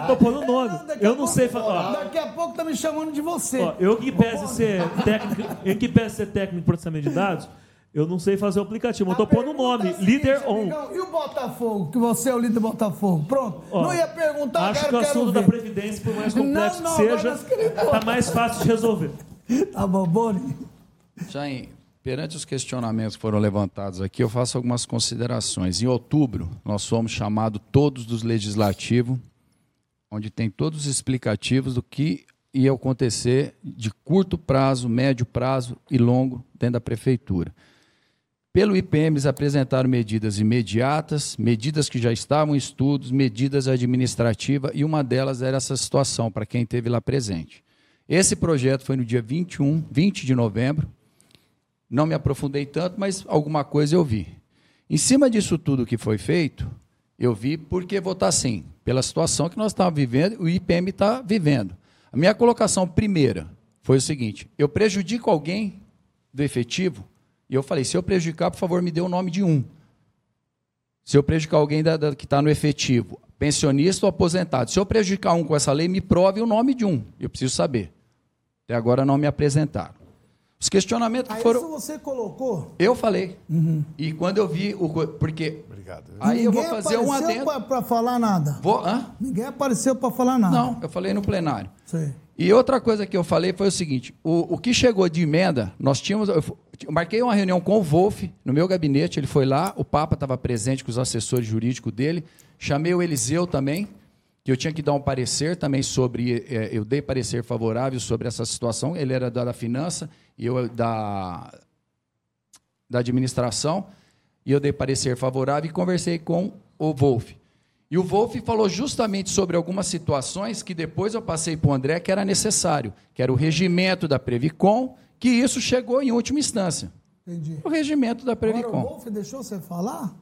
Tô pondo o nome. daqui Eu a não pouco- sei falar. Daqui a pouco tá me chamando de você. Ó, eu que pese ser técnico, eu que pese ser técnico em processamento de dados, eu não sei fazer o aplicativo, mas eu tô pondo o nome, É o seguinte, líder on. e o Botafogo, que você é o líder do Botafogo? Pronto. Ó, não ia perguntar, Acho que o assunto da. Previdência, por mais complexo Não, não, que seja, tá mais fácil de resolver. Tá bom, Boni? Jair, perante os questionamentos que foram levantados aqui, eu faço algumas considerações. Em outubro, nós fomos chamados todos dos legislativos, onde tem todos os explicativos do que ia acontecer de curto prazo, médio prazo e longo dentro da prefeitura. Pelo IPM, eles apresentaram medidas imediatas, medidas que já estavam em estudos, medidas administrativas, e uma delas era essa situação, para quem esteve lá presente. Esse projeto foi no dia 21, 20 de novembro, não me aprofundei tanto, mas alguma coisa eu vi. Em cima disso tudo que foi feito, eu vi porque votar sim, pela situação que nós estamos vivendo, o IPM está vivendo. A minha colocação primeira foi o seguinte: eu prejudico alguém do efetivo, e eu falei, se eu prejudicar, por favor, me dê o nome de um. Se eu prejudicar alguém da- da- que está no efetivo, pensionista ou aposentado, se eu prejudicar um com essa lei, me prove o nome de um. Eu preciso saber. Até agora não me apresentaram. Os questionamentos que Aí foram. isso você colocou. Eu falei. E quando eu vi o. Porque. Obrigado. Aí eu vou Ninguém fazer um apareceu adendo. para falar nada. Vou, hã? Ninguém apareceu para falar nada. Não, eu falei no plenário. Sei. E outra coisa que eu falei foi o seguinte: o, o que chegou de emenda, nós tínhamos. Eu marquei uma reunião com o Wolf no meu gabinete, ele foi lá, o Papa estava presente com os assessores jurídicos dele, chamei o Eliseu também, que eu tinha que dar um parecer também sobre. eh, eu dei parecer favorável sobre essa situação, ele era da, da finança e eu da, da administração, e eu dei parecer favorável e conversei com o Wolf. E o Wolf falou justamente sobre algumas situações que depois eu passei para o André que era necessário, que era o regimento da Previcom, que isso chegou em última instância. Entendi. O regimento da Agora o Previcom. Wolf deixou você falar?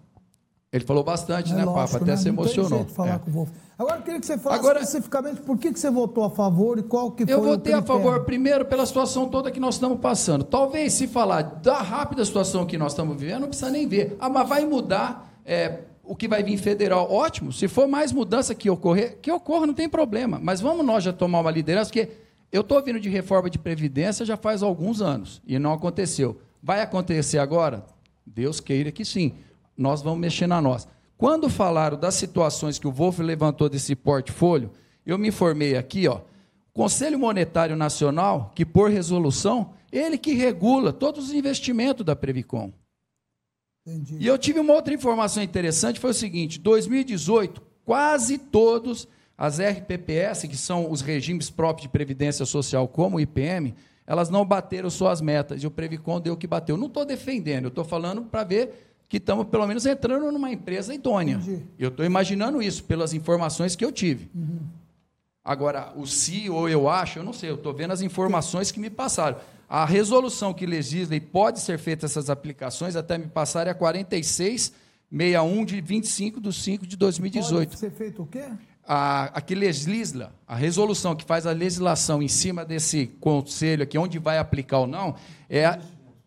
Ele falou bastante, É né, lógico, Papa? Até né? se emocionou. falar É. com o Wolf. Agora eu queria que você falasse Agora- especificamente por que, que você votou a favor e qual que Eu foi o votei a favor, primeiro, pela situação toda que nós estamos passando. Talvez, se falar da rápida situação que nós estamos vivendo, não precisa nem ver. Ah, mas vai mudar é, o que vai vir federal. Ótimo, se for mais mudança que ocorrer, que ocorra, não tem problema. Mas vamos nós já tomar uma liderança, porque eu estou vindo de reforma de Previdência já faz alguns anos e não aconteceu. Vai acontecer agora? Deus queira que sim. Nós vamos mexer na nossa. Quando falaram das situações que o Wolf levantou desse portfólio, eu me informei aqui, ó. Conselho Monetário Nacional, que por resolução, ele que regula todos os investimentos da Previcom. Entendi. E eu tive uma outra informação interessante, foi o seguinte, 2018, quase todos as RPPS, que são os regimes próprios de previdência social, como o IPM, elas não bateram suas metas, e o Previcom deu o que bateu. Não estou defendendo, eu estou falando para ver que estamos, pelo menos, entrando numa empresa idônea. Entendi. Eu estou imaginando isso, pelas informações que eu tive. Agora, o se ou eu acho, eu não sei, eu estou vendo as informações que me passaram. A resolução que legisla e pode ser feita essas aplicações, até me passar, é a 4661 de 25 de 5 de 2018. Pode ser feito o quê? A, a que legisla, a resolução que faz a legislação em cima desse conselho aqui, onde vai aplicar ou não, é a,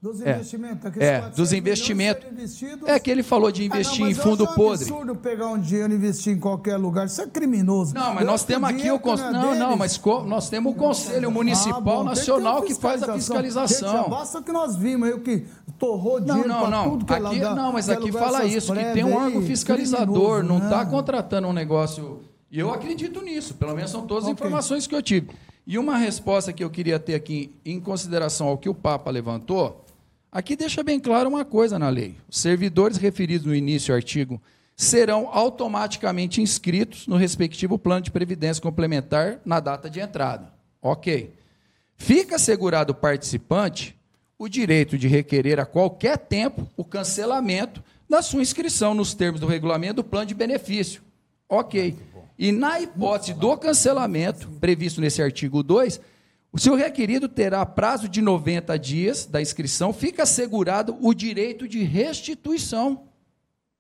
Dos É. investimentos. aqueles É, 400 dos investimentos. investidos- É que ele falou de Ah, não, investir em eu fundo podre. absurdo pegar um dinheiro e investir em qualquer lugar. Isso é criminoso. Não, mas Eu nós que temos aqui o que é não, não, deles. mas nós temos o Conselho Municipal Ah, bom, Nacional ter que faz a Gente, fiscalização. já basta que nós vimos aí o que torrou Não, dinheiro não, pra não. tudo que é Aqui, lugar. não, mas que é aqui fala isso, que tem um órgão fiscalizador, não né? está contratando um negócio. E eu acredito nisso, pelo menos são todas as Ok. informações que eu tive. E uma resposta que eu queria ter aqui, em consideração ao que o Papa levantou, aqui deixa bem claro uma coisa na lei. Os servidores referidos no início do artigo serão automaticamente inscritos no respectivo plano de previdência complementar na data de entrada. Ok. Fica assegurado ao participante o direito de requerer a qualquer tempo o cancelamento da sua inscrição nos termos do regulamento do plano de benefício. Ok. E na hipótese do cancelamento, previsto nesse artigo 2, o seu requerido terá prazo de 90 dias da inscrição, fica assegurado o direito de restituição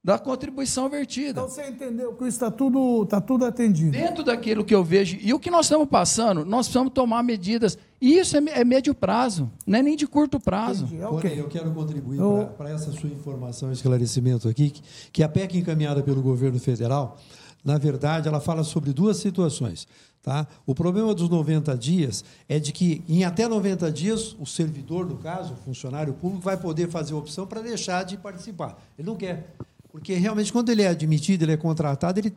da contribuição vertida. Então você entendeu que isso está tudo, tá tudo atendido. Dentro daquilo que eu vejo, e o que nós estamos passando, nós precisamos tomar medidas. E isso é, é médio prazo, não é nem de curto prazo. Entendi, Porém, ok. eu quero contribuir Eu- para essa sua informação e esclarecimento aqui, que, que a PEC encaminhada pelo governo federal, na verdade, ela fala sobre duas situações. Tá? O problema dos 90 dias é de que, em até 90 dias, o servidor, no caso, o funcionário público, vai poder fazer a opção para deixar de participar. Ele não quer. Porque realmente, quando ele é admitido, ele é contratado, ele,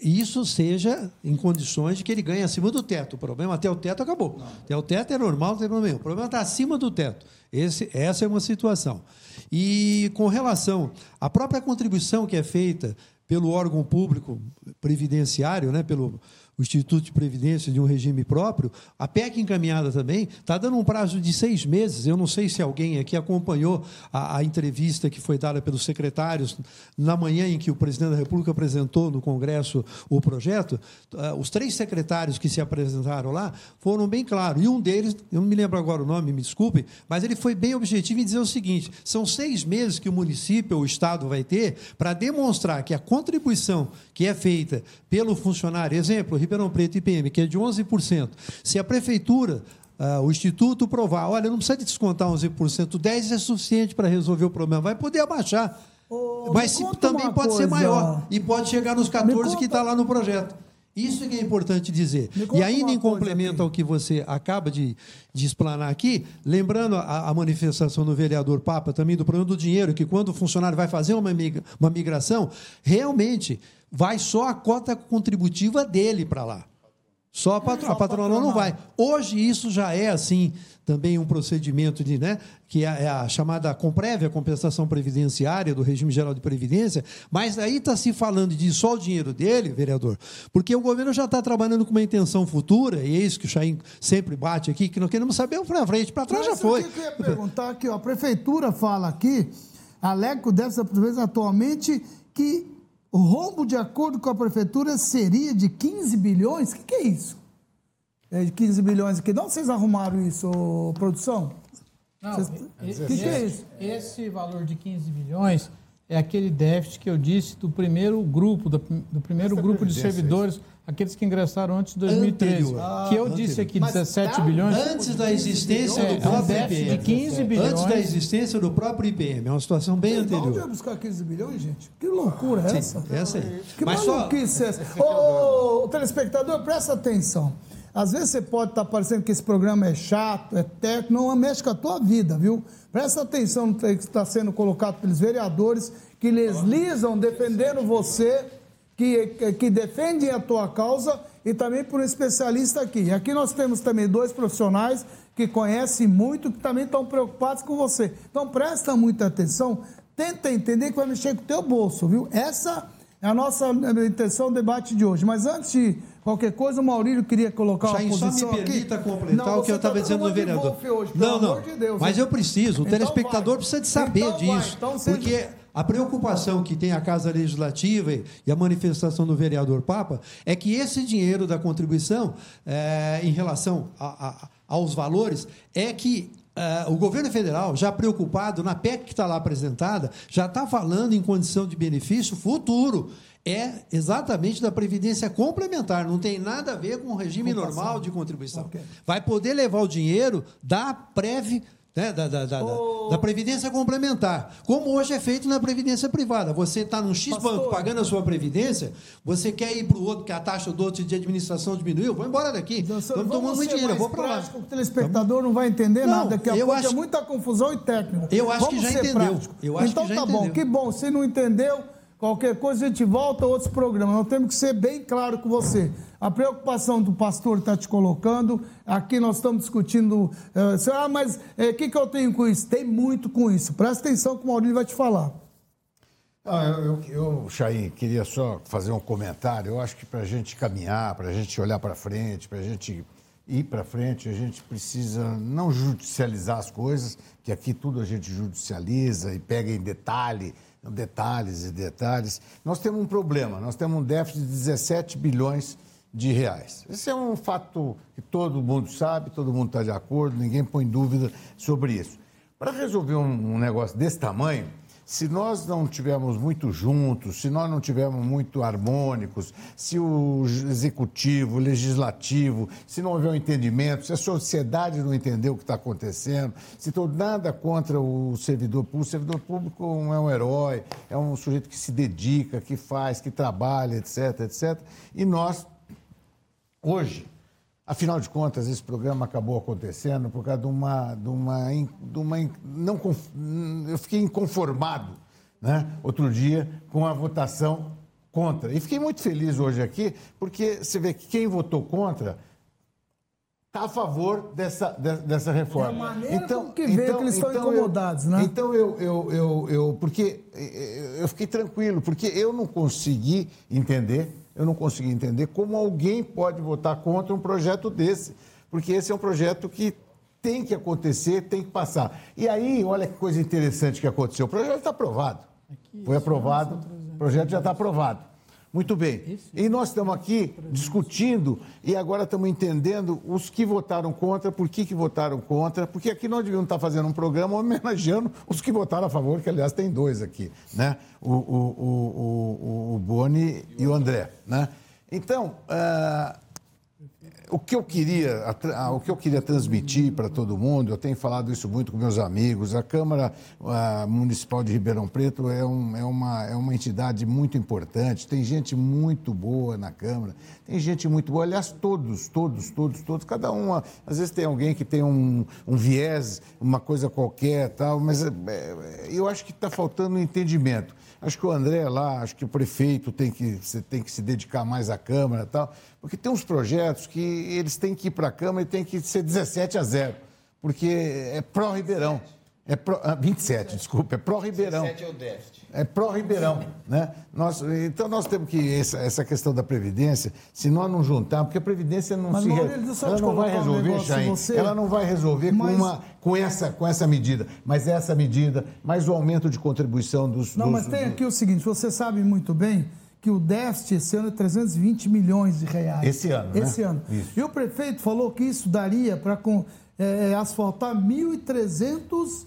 isso seja em condições de que ele ganhe acima do teto. O problema até o teto acabou. Até o teto é normal, não tem problema. O problema está acima do teto. Esse, essa é uma situação. E com relação à própria contribuição que é feita pelo órgão público previdenciário, né, pelo o Instituto de Previdência de um regime próprio, a PEC encaminhada também está dando um prazo de seis meses. Eu não sei se alguém aqui acompanhou a, a entrevista que foi dada pelos secretários na manhã em que o presidente da República apresentou no Congresso o projeto. Ah, Os três secretários que se apresentaram lá foram bem claros. E um deles, eu não me lembro agora o nome, me desculpem, mas ele foi bem objetivo em dizer o seguinte: são seis meses que o município ou o Estado vai ter para demonstrar que a contribuição que é feita pelo funcionário, exemplo, Ribeirão Preto IPM, que é de 11%, se a prefeitura, ah, o Instituto provar, olha, não precisa descontar 11%, 10% é suficiente para resolver o problema, vai poder abaixar. Ô, Mas também pode ser coisa. maior e pode chegar nos 14 que conta- está lá no projeto. Isso que é importante dizer. E ainda em complemento ao que você acaba de, de explanar aqui, lembrando a, a, manifestação do vereador Papa também do problema do dinheiro, que quando o funcionário vai fazer uma, migra, uma migração, realmente vai só a cota contributiva dele para lá. Só a, patro, a patronal não vai. Hoje isso já é assim também um procedimento de, né, que é, é a chamada comprévia compensação previdenciária do regime geral de previdência, mas aí está se falando de só o dinheiro dele, vereador, porque o governo já está trabalhando com uma intenção futura, e é isso que o Chaim sempre bate aqui, que nós queremos saber para frente, para trás mas já foi. O que eu ia perguntar aqui, ó, a prefeitura fala aqui, Aleco dessa vez atualmente, que o rombo, de acordo com a prefeitura, seria de 15 bilhões? O que, que é isso? É de 15 bilhões aqui. De onde vocês arrumaram isso, produção? Não, vocês... esse, que, que é isso? Esse valor de 15 bilhões é aquele déficit que eu disse do primeiro grupo, do, do primeiro grupo de servidores aqueles que ingressaram antes de 2013. Ah, que eu anterior. disse aqui, 17 tá bilhões. Antes da existência é, do próprio é um IPM. de 15 bilhões. Antes da existência do próprio IPM. É uma situação bem então, anterior. Onde vai buscar 15 bilhões, gente? Que loucura é essa? Sim, essa aí. Que Mas maluquice só... é essa? Ô, ô, telespectador, presta atenção. Às vezes você pode estar parecendo que esse programa é chato, é técnico, não mexe com a tua vida, viu? Presta atenção no que está sendo colocado pelos vereadores que les lisam defendendo você que, que defendem a tua causa e também por um especialista aqui. Aqui nós temos também dois profissionais que conhecem muito, que também estão preocupados com você. Então presta muita atenção, tenta entender que vai mexer com o teu bolso, viu? Essa é a nossa intenção do debate de hoje. Mas antes de qualquer coisa, o Maurílio queria colocar uma posição só me permita aqui. completar não, o que eu estava tá dizendo no vereador. Hoje, não, não, de Deus, mas hein? eu preciso, o então telespectador vai. precisa de saber então disso. Então porque... a preocupação que tem a Casa Legislativa e a manifestação do vereador Papa é que esse dinheiro da contribuição, é, em relação a, a, aos valores, é que Uh, o governo federal, já preocupado na PEC que está lá apresentada, já está falando em condição de benefício futuro. É exatamente da Previdência Complementar, não tem nada a ver com o regime normal de contribuição. Okay. Vai poder levar o dinheiro da Prev né, da, da, da, oh. da, Previdência Complementar. Como hoje é feito na Previdência Privada. Você está num X Pastor. banco pagando a sua Previdência, você quer ir para o outro, que a taxa do outro de administração diminuiu, vou embora daqui. Estamos tomando muito dinheiro, vou para lá. O telespectador não vai entender não, nada, a pouco é acho... é muita confusão e técnico. Eu acho Vamos que já entendeu. Eu acho então que já tá entendeu. bom, que bom. Se não entendeu, qualquer coisa a gente volta a outros programas. Nós temos que ser bem claro com você. A preocupação do pastor está te colocando, aqui nós estamos discutindo, uh, ah, mas o eh, que, que eu tenho com isso? Tem muito com isso. Presta atenção que o Maurício vai te falar. Ah, eu, eu, Chay, queria só fazer um comentário. Eu acho que para a gente caminhar, para a gente olhar para frente, para a gente ir para frente, a gente precisa não judicializar as coisas, que aqui tudo a gente judicializa e pega em detalhe, detalhes e detalhes. Nós temos um problema, nós temos um déficit de 17 bilhões de reais. Esse é um fato que todo mundo sabe, todo mundo está de acordo, ninguém põe dúvida sobre isso. Para resolver um, um, negócio desse tamanho, se nós não tivermos muito juntos, se nós não tivermos muito harmônicos, se o executivo, o legislativo, se não houver um entendimento, se a sociedade não entender o que está acontecendo, se todo nada contra o servidor público, o servidor público não é um herói, é um sujeito que se dedica, que faz, que trabalha, etc, etc. E nós Hoje, afinal de contas, esse programa acabou acontecendo por causa de uma. De uma, de uma não, eu fiquei inconformado né, outro dia com a votação contra. E fiquei muito feliz hoje aqui, porque você vê que quem votou contra está a favor dessa, dessa reforma. É maneira então, que vê então, que eles estão então incomodados, eu, né? Então eu, eu, eu, eu, porque eu fiquei tranquilo, porque eu não consegui entender eu não consegui entender como alguém pode votar contra um projeto desse, porque esse é um projeto que tem que acontecer, tem que passar. E aí, olha que coisa interessante que aconteceu. O projeto está aprovado. Foi aprovado, o projeto já está aprovado. Muito bem. E nós estamos aqui discutindo e agora estamos entendendo os que votaram contra, por que, que votaram contra, porque aqui nós devíamos estar fazendo um programa homenageando os que votaram a favor, que aliás tem dois aqui, né? O, o, o, o, o Boni e o André, né? Então, uh, o que eu queria, a ah, o que eu queria transmitir para todo mundo, eu tenho falado isso muito com meus amigos. A Câmara ah, Municipal de Ribeirão Preto é, um- é uma, é uma entidade muito importante. Tem gente muito boa na Câmara, tem gente muito boa. Aliás, todos, todos, todos, todos. Cada um, ah, às vezes tem alguém que tem um, um viés, uma coisa qualquer, tal. Mas é, é, eu acho que está faltando entendimento. Acho que o André lá, acho que o prefeito tem que, tem que se dedicar mais à Câmara e tal, porque tem uns projetos que eles têm que ir para a Câmara e tem que ser 17 a 0, porque é pró-Ribeirão. É pró, ah, 27, desculpa, é pró-Ribeirão. 17 é o déficit. É pró-Ribeirão. Né? Nós, então nós temos que, essa, essa questão da Previdência, se nós não juntarmos, porque a Previdência não Mas, se. Eu ela não vai um resolver, negócio, Chain, você- ela não vai resolver Mas- com, uma, com, essa, com essa medida. Mas essa medida, mais o aumento de contribuição dos. Não, dos- mas tem aqui o seguinte: você sabe muito bem que o déficit esse ano é 320 milhões de reais. Esse ano, né? Esse ano. Isso. E o prefeito falou que isso daria para é, asfaltar 1.300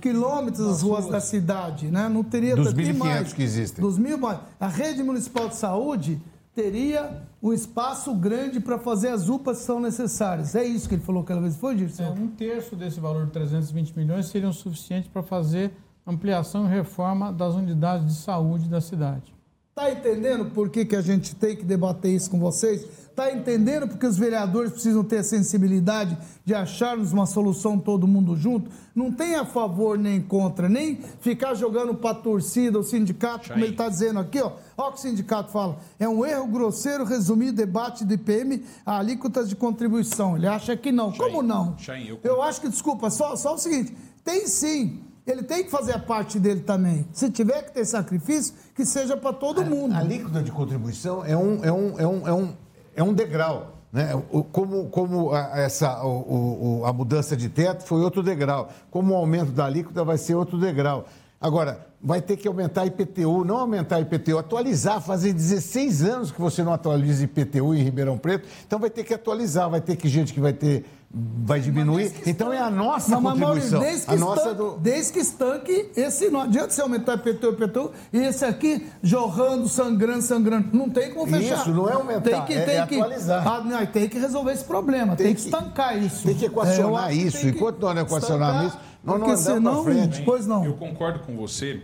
quilômetros das ruas da cidade, né? Não teria Dos tem 1.500 mais. que existem. Dos mil, mais. a rede municipal de saúde teria um espaço grande para fazer as UPAs que são necessárias. É isso que ele falou aquela vez, foi, É, Dirceu? um terço desse valor de 320 milhões seriam suficientes para fazer ampliação e reforma das unidades de saúde da cidade. Tá entendendo por que, que a gente tem que debater isso com vocês? Tá entendendo porque os vereadores precisam ter a sensibilidade de acharmos uma solução todo mundo junto? Não tem a favor nem contra, nem ficar jogando para a torcida, o sindicato, como ele está dizendo aqui, ó. Olha o que o sindicato fala. É um erro grosseiro resumir o debate do IPM a alíquotas de contribuição. Ele acha que não. Como não? Chain, eu- Eu acho que, desculpa, só, só o seguinte: tem sim. Ele tem que fazer a parte dele também. Se tiver que ter sacrifício, que seja para todo mundo. A alíquota de contribuição é um, é um, é um, é um, é um degrau. Né? Como, como a, essa, o- o- a mudança de teto foi outro degrau. Como o aumento da alíquota vai ser outro degrau. Agora, vai ter que aumentar a IPTU, não aumentar a IPTU, atualizar. Fazem 16 anos que você não atualiza IPTU em Ribeirão Preto, então vai ter que atualizar, vai ter que gente que vai ter. Vai diminuir. Então é a nossa Não, mas, Maurício, contribuição. desde que, a nossa estanque, do... desde que estanque esse. Não adianta você aumentar IPTU, IPTU, e esse aqui jorrando, sangrando, sangrando. Não tem como fechar. Isso, não é aumentar, tem que, é- tem é que, atualizar. Ah, não, tem que resolver esse problema, tem, que, estancar isso. Tem que equacionar É, que isso. tem que Enquanto nós não equacionarmos isso, nós não andamos senão, para frente. Pois não. Eu concordo com você,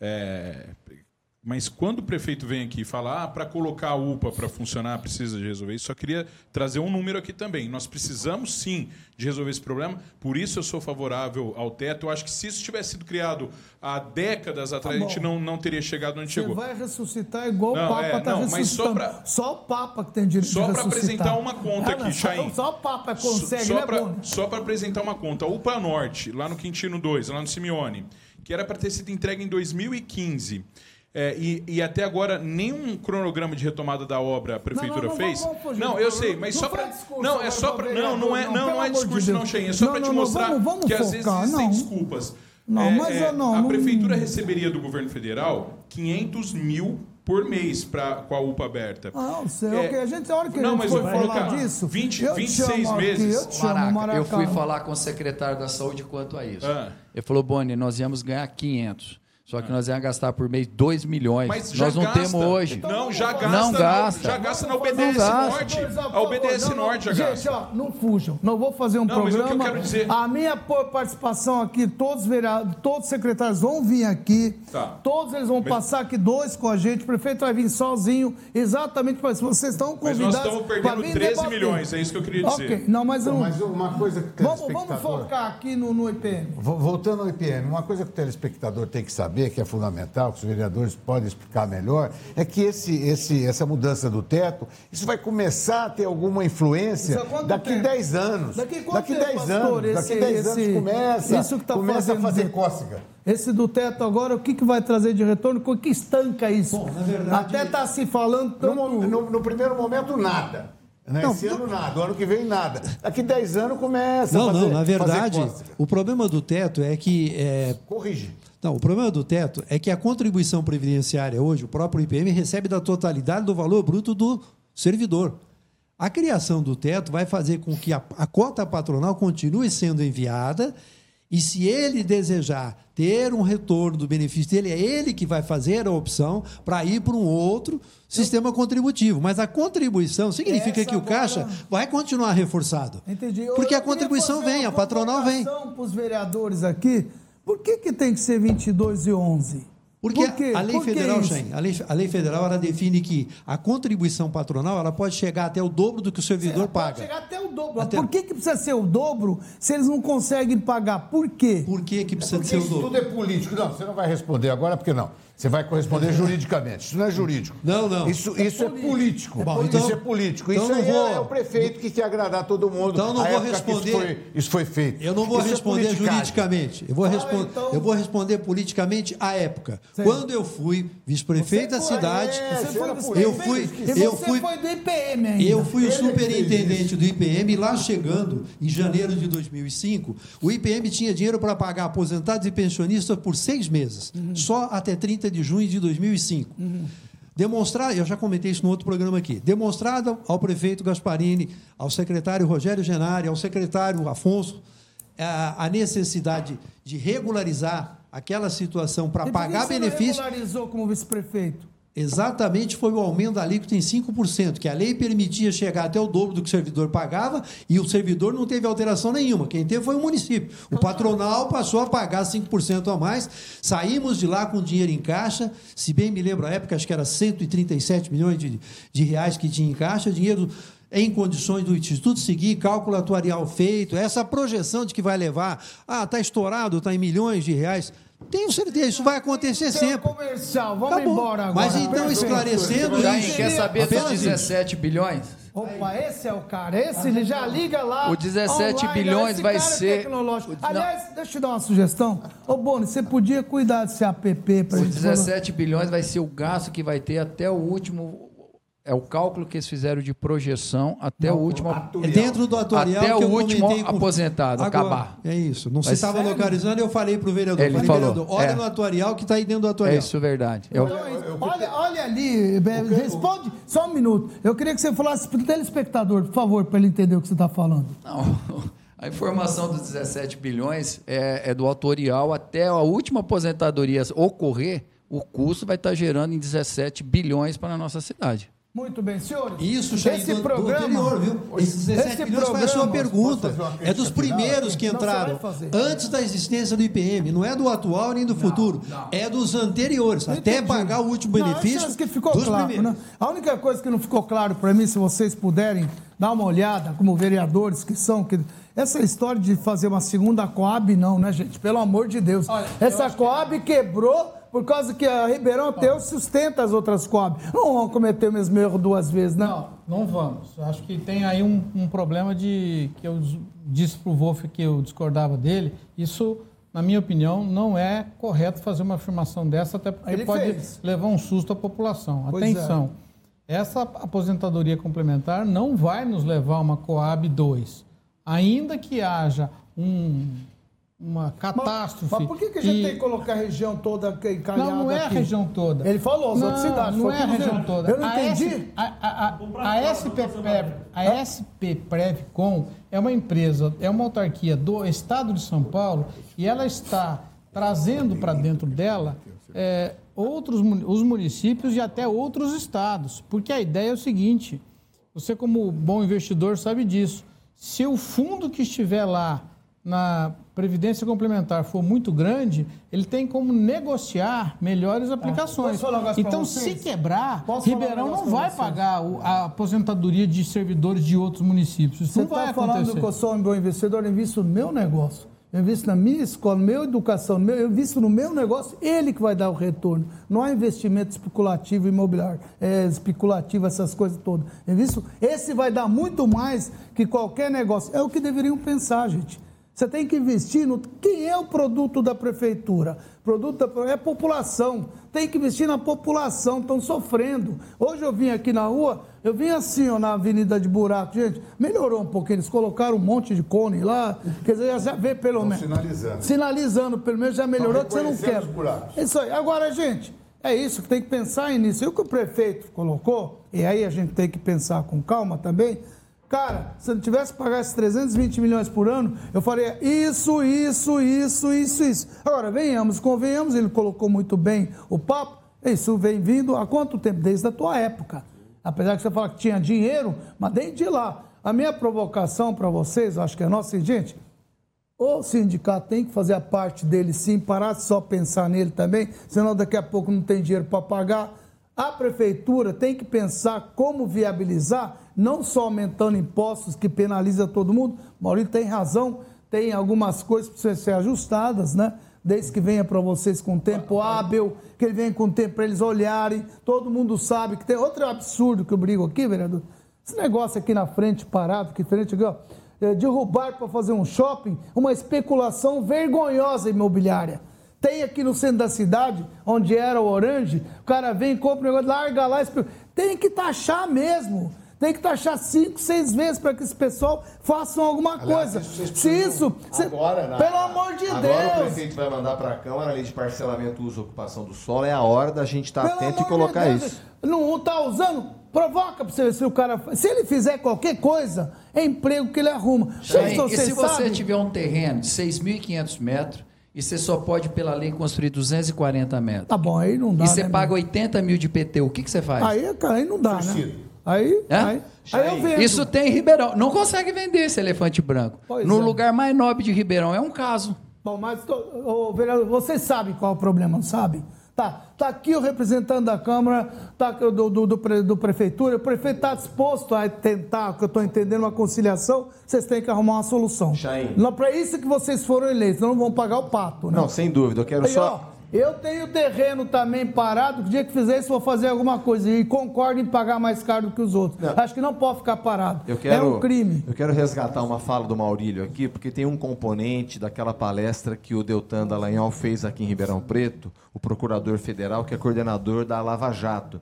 é, mas quando o prefeito vem aqui e fala, ah, para colocar a UPA para funcionar precisa de resolver isso, só queria trazer um número aqui também. Nós precisamos sim de resolver esse problema, por isso eu sou favorável ao teto. Eu acho que se isso tivesse sido criado há décadas atrás, a gente Tá não, não teria chegado onde Você chegou. vai ressuscitar igual Não, o Papa é, está não, mas ressuscitando. só pra- Só o Papa que tem direito Só de para ressuscitar. apresentar uma conta Ah, não, aqui, só- Chain. Só o Papa consegue, só né? Só para apresentar uma conta. A UPA Norte, lá no Quintino 2, lá no Simeone, que era para ter sido entregue em 2015. É, e, e até agora nenhum cronograma de retomada da obra a prefeitura Não, não, não, fez. vamos- vamos não, eu sei, mas Não só para não é agora só para não, não é não, não, pelo não é discurso não, Cheia, é só para te mostrar vamos- vamos que às focar, vezes existem não. desculpas. Não, É, mas é, não- a não- prefeitura receberia do governo federal 500 mil por mês pra, com a UPA aberta. Não, sei, É, ok. A gente, a hora que não, a gente mas vou falar disso, 20, eu te 26 chamo aqui, meses. eu chamo, Maraca, eu fui falar com o secretário da saúde quanto a isso. Ah. Ele falou, Boni, nós íamos ganhar 500. Só que nós íamos gastar por mês 2 milhões. Mas já nós não gasta. temos hoje. Não, já gasta. Não gasta. Já gasta na OBDS gasta. Norte. A OBDS não, Norte já Gente, gasta. ó, não fujam. Não vou fazer um Não, mas o que eu programa. quero dizer- A minha participação aqui, todos os vereadores, todos os secretários vão vir aqui. Tá. Todos eles vão Mas- passar aqui dois com a gente. O prefeito vai vir sozinho, exatamente para isso. Vocês estão Mas convidados. nós estamos perdendo vir 13 debater. milhões, é isso que eu queria dizer. Ok, não, mas, eu- mas uma coisa que o vamos, vamos telespectador... focar aqui no, no IPM. Vo- Voltando ao IPM, uma coisa que o telespectador tem que saber, que é fundamental, que os vereadores podem explicar melhor, é que esse, esse, essa mudança do teto, isso vai começar a ter alguma influência daqui tempo? 10 anos. Daqui quanto tempo, 10 pastor, anos. esse- daqui 10 esse- anos começa, isso que tá começa a fazer cócega. Esse do teto agora, o que, que vai trazer de retorno? O que estanca isso? Bom, na verdade- Até está se falando No, tanto... mo- no- no primeiro momento, nada. Né? Não, Esse ano, nada. O ano que vem, nada. Daqui 10 anos, começa Não, a fazer não, na fazer verdade, o problema do teto é que. é, Corrige. Não, o problema do teto é que a contribuição previdenciária hoje, o próprio IPM recebe da totalidade do valor bruto do servidor. A criação do teto vai fazer com que a, a cota patronal continue sendo enviada E se ele desejar ter um retorno do benefício dele, é ele que vai fazer a opção para ir para um outro sistema contributivo. Mas a contribuição significa Essa que o agora- Caixa vai continuar reforçado. Entendi. Porque eu a contribuição vem, a patronal vem. Para os vereadores aqui, por que, que tem que ser 22 e 11? Porque Por quê? a lei Por que federal, isso? Shen, a lei, a lei federal ela define que a contribuição patronal ela pode chegar até o dobro do que o servidor Pode paga. chegar até o dobro. Até- Por que, que precisa ser o dobro se eles não conseguem pagar? Por quê? Por que, que precisa Porque ser o isso dobro? tudo é político. Não, você não vai responder agora, porque não. Você vai corresponder juridicamente. Isso não é jurídico. Não, não. Isso, isso é político. Bom, então- isso é político. então isso vou- é, é o prefeito que quer agradar todo mundo. Então eu não A vou responder- Isso foi, isso foi feito. Eu não vou Isso é responder politicagem. juridicamente. Eu vou, respon- então- eu vou responder politicamente à época. Quando eu fui vice-prefeito da cidade, é, você foi eu fui, eu você fui, foi do IPM ainda. eu fui o Ele superintendente do IPM lá chegando em janeiro de 2005. O IPM tinha dinheiro para pagar aposentados e pensionistas por seis meses, só até 30 de junho de 2005. Demonstrar, eu já comentei isso no outro programa aqui, demonstrado ao prefeito Gasparini, ao secretário Rogério Genari, ao secretário Afonso, a, a necessidade de regularizar aquela situação para pagar você não benefício. regularizou como vice-prefeito? Exatamente foi o aumento da alíquota em 5%, que a lei permitia chegar até o dobro do que o servidor pagava e o servidor não teve alteração nenhuma. Quem teve foi o município. O patronal passou a pagar 5% a mais. Saímos de lá com dinheiro em caixa. Se bem me lembro, a época, acho que era 137 milhões de, de reais que tinha em caixa. Dinheiro em condições do Instituto seguir, cálculo atuarial feito, essa projeção de que vai levar, ah, está estourado, está em milhões de reais. Tenho certeza, isso vai acontecer Seu sempre. comercial, vamos Acabou. embora agora. Mas então, esclarecendo Jair, isso. quer saber dos apenas isso. 17 bilhões? Opa, esse é o cara. Esse ele já liga lá. O 17 online, bilhões esse vai cara é ser- tecnológico. o- não. Aliás, deixa eu te dar uma sugestão. Ô, Boni, você podia cuidar desse app para Os gente. 17 bilhões vai ser o gasto que vai ter até o último. É o cálculo que eles fizeram de projeção até o último. É dentro do atuarial Até que o eu último com- aposentado Agora, acabar. É isso. Não se Mas estava sério? localizando, eu falei para o vereador. Ele falei, falou, vereador, olha é. no atuarial que está aí dentro do É atuarial. isso, verdade. Eu- Então, olha, olha ali, responde só um minuto. Eu queria que você falasse para o telespectador, por favor, para ele entender o que você está falando. Não, (laughs) a informação dos 17 bilhões é, é do autorial até a última aposentadoria ocorrer, o custo vai estar gerando em 17 bilhões para a nossa cidade. Muito bem, senhores. Isso, esse do, programa, do anterior, viu? Esses 17 esse milhões a sua programa- pergunta. Posso fazer uma É dos primeiros que Não, entraram antes da existência do IPM. Não é do atual nem do futuro. É dos anteriores. Até Entendi. pagar o último Não, benefício. acho que ficou dos claro, né? A única coisa que não ficou claro para mim, se vocês puderem dar uma olhada, como vereadores que são, que essa história de fazer uma segunda Coab, não, né, gente? Pelo amor de Deus. essa Coab quebrou por causa que a Ribeirão Teus sustenta as outras Coab. Não vão cometer o mesmo erro duas vezes, né? Não, não vamos. Acho que tem aí um, um problema de que eu disse para o Wolf que eu discordava dele. Isso, na minha opinião, não é correto fazer uma afirmação dessa, até porque Ele pode fez. levar um susto à população. Pois é. Atenção, essa aposentadoria complementar não vai nos levar a uma Coab 2. Ainda que haja um, uma catástrofe. Mas por que, que a gente e- tem que colocar a região toda encalhada Não, não é a aqui? região toda. Ele falou, as não, outras cidades. Não é a região toda. Eu não A entendi. S- A, a, a, a SP Prev- a SP Prevcom é uma empresa, é uma autarquia do Estado de São Paulo e ela está trazendo para dentro dela é, outros os municípios e até outros estados. Porque a ideia é o seguinte: você, como bom investidor, sabe disso. Se o fundo que estiver lá na Previdência Complementar for muito grande, ele tem como negociar melhores aplicações. Negócio pra Então, se quebrar, Posso um Ribeirão não vai pagar a aposentadoria de servidores de outros municípios. Isso Você não vai está falando acontecer. que eu sou um bom investidor, eu invisto no meu negócio. Eu invisto na minha escola, na minha educação, meu- eu invisto no meu negócio, ele que vai dar o retorno. Não há investimento especulativo imobiliário, é, especulativo, essas coisas todas. Eu invisto, esse vai dar muito mais que qualquer negócio. É o que deveriam pensar, gente. Você tem que investir no. Quem é o produto da prefeitura? Produto da, é a população. Tem que investir na população, estão sofrendo. Hoje eu vim aqui na rua, eu vim assim, ó, na Avenida de Buraco. Gente, melhorou um pouquinho. Eles colocaram um monte de cone lá. Quer dizer, já- vê pelo menos. sinalizando. Sinalizando, pelo menos já melhorou, que você não quer. Isso aí. Agora, gente, é isso que tem que pensar nisso. E o que o prefeito colocou, e aí a gente tem que pensar com calma também. Cara, se eu não tivesse que pagar esses 320 milhões por ano, eu faria isso, isso, isso, isso, isso. Agora, venhamos, convenhamos, ele colocou muito bem o papo. Isso vem vindo há quanto tempo? Desde a tua época. Apesar que você fala que tinha dinheiro, mas desde lá. A minha provocação para vocês, acho que é nossa, gente, o sindicato tem que fazer a parte dele sim, parar de só pensar nele também, senão daqui a pouco não tem dinheiro para pagar. A prefeitura tem que pensar como viabilizar, não só aumentando impostos que penaliza todo mundo. Maurício tem razão, tem algumas coisas que precisam ser ajustadas, né? Desde que venha para vocês com tempo hábil, que ele venha com tempo para eles olharem. Todo mundo sabe que tem outro absurdo que eu brigo aqui, vereador. Esse negócio aqui na frente, parado, aqui frente, aqui, ó, é, derrubar para fazer um shopping, uma especulação vergonhosa imobiliária. Tem aqui no centro da cidade, onde era o Orange, o cara vem, compra um negócio, larga lá. Tem que taxar mesmo. Tem que taxar cinco, seis vezes para que esse pessoal façam alguma Aliás, coisa. Isso Se isso. Agora, na, pelo amor de agora Deus. Agora o prefeito vai mandar para a Câmara a lei de parcelamento uso e ocupação do solo. É a hora da gente estar tá atento e colocar de isso. Não está usando? Provoca para você ver se o cara. Se ele fizer qualquer coisa, é emprego que ele arruma. Sim, e se você tiver um terreno de 6.500 metros e você só pode, pela lei, construir 240 metros. Tá bom, aí não dá. E você né, paga 80 mil de PT, o que, que você faz? Aí, cara, aí não dá, né? Aí, é? aí, aí eu vendo. Isso tem em Ribeirão. Não consegue vender esse elefante branco. Pois no é. lugar mais nobre de Ribeirão. É um caso. Bom, mas, ô, vereador, você sabe qual é o problema, não sabe? Tá, tá aqui o representante da Câmara, tá do, do, do, do Prefeitura. O prefeito está disposto a tentar, que eu estou entendendo, uma conciliação. Vocês têm que arrumar uma solução. Não Para isso que vocês foram eleitos, não vão pagar o pato. Né? Não, sem dúvida. Eu quero Aí, só. Ó, eu tenho terreno também parado, o dia que fizer isso, vou fazer alguma coisa. E concordo em pagar mais caro do que os outros. Não. Acho que não pode ficar parado. Quero, é um crime. Eu quero resgatar uma fala do Maurílio aqui, porque tem um componente daquela palestra que o Deltan Dallagnol fez aqui em Ribeirão Preto, o procurador federal, que é coordenador da Lava Jato.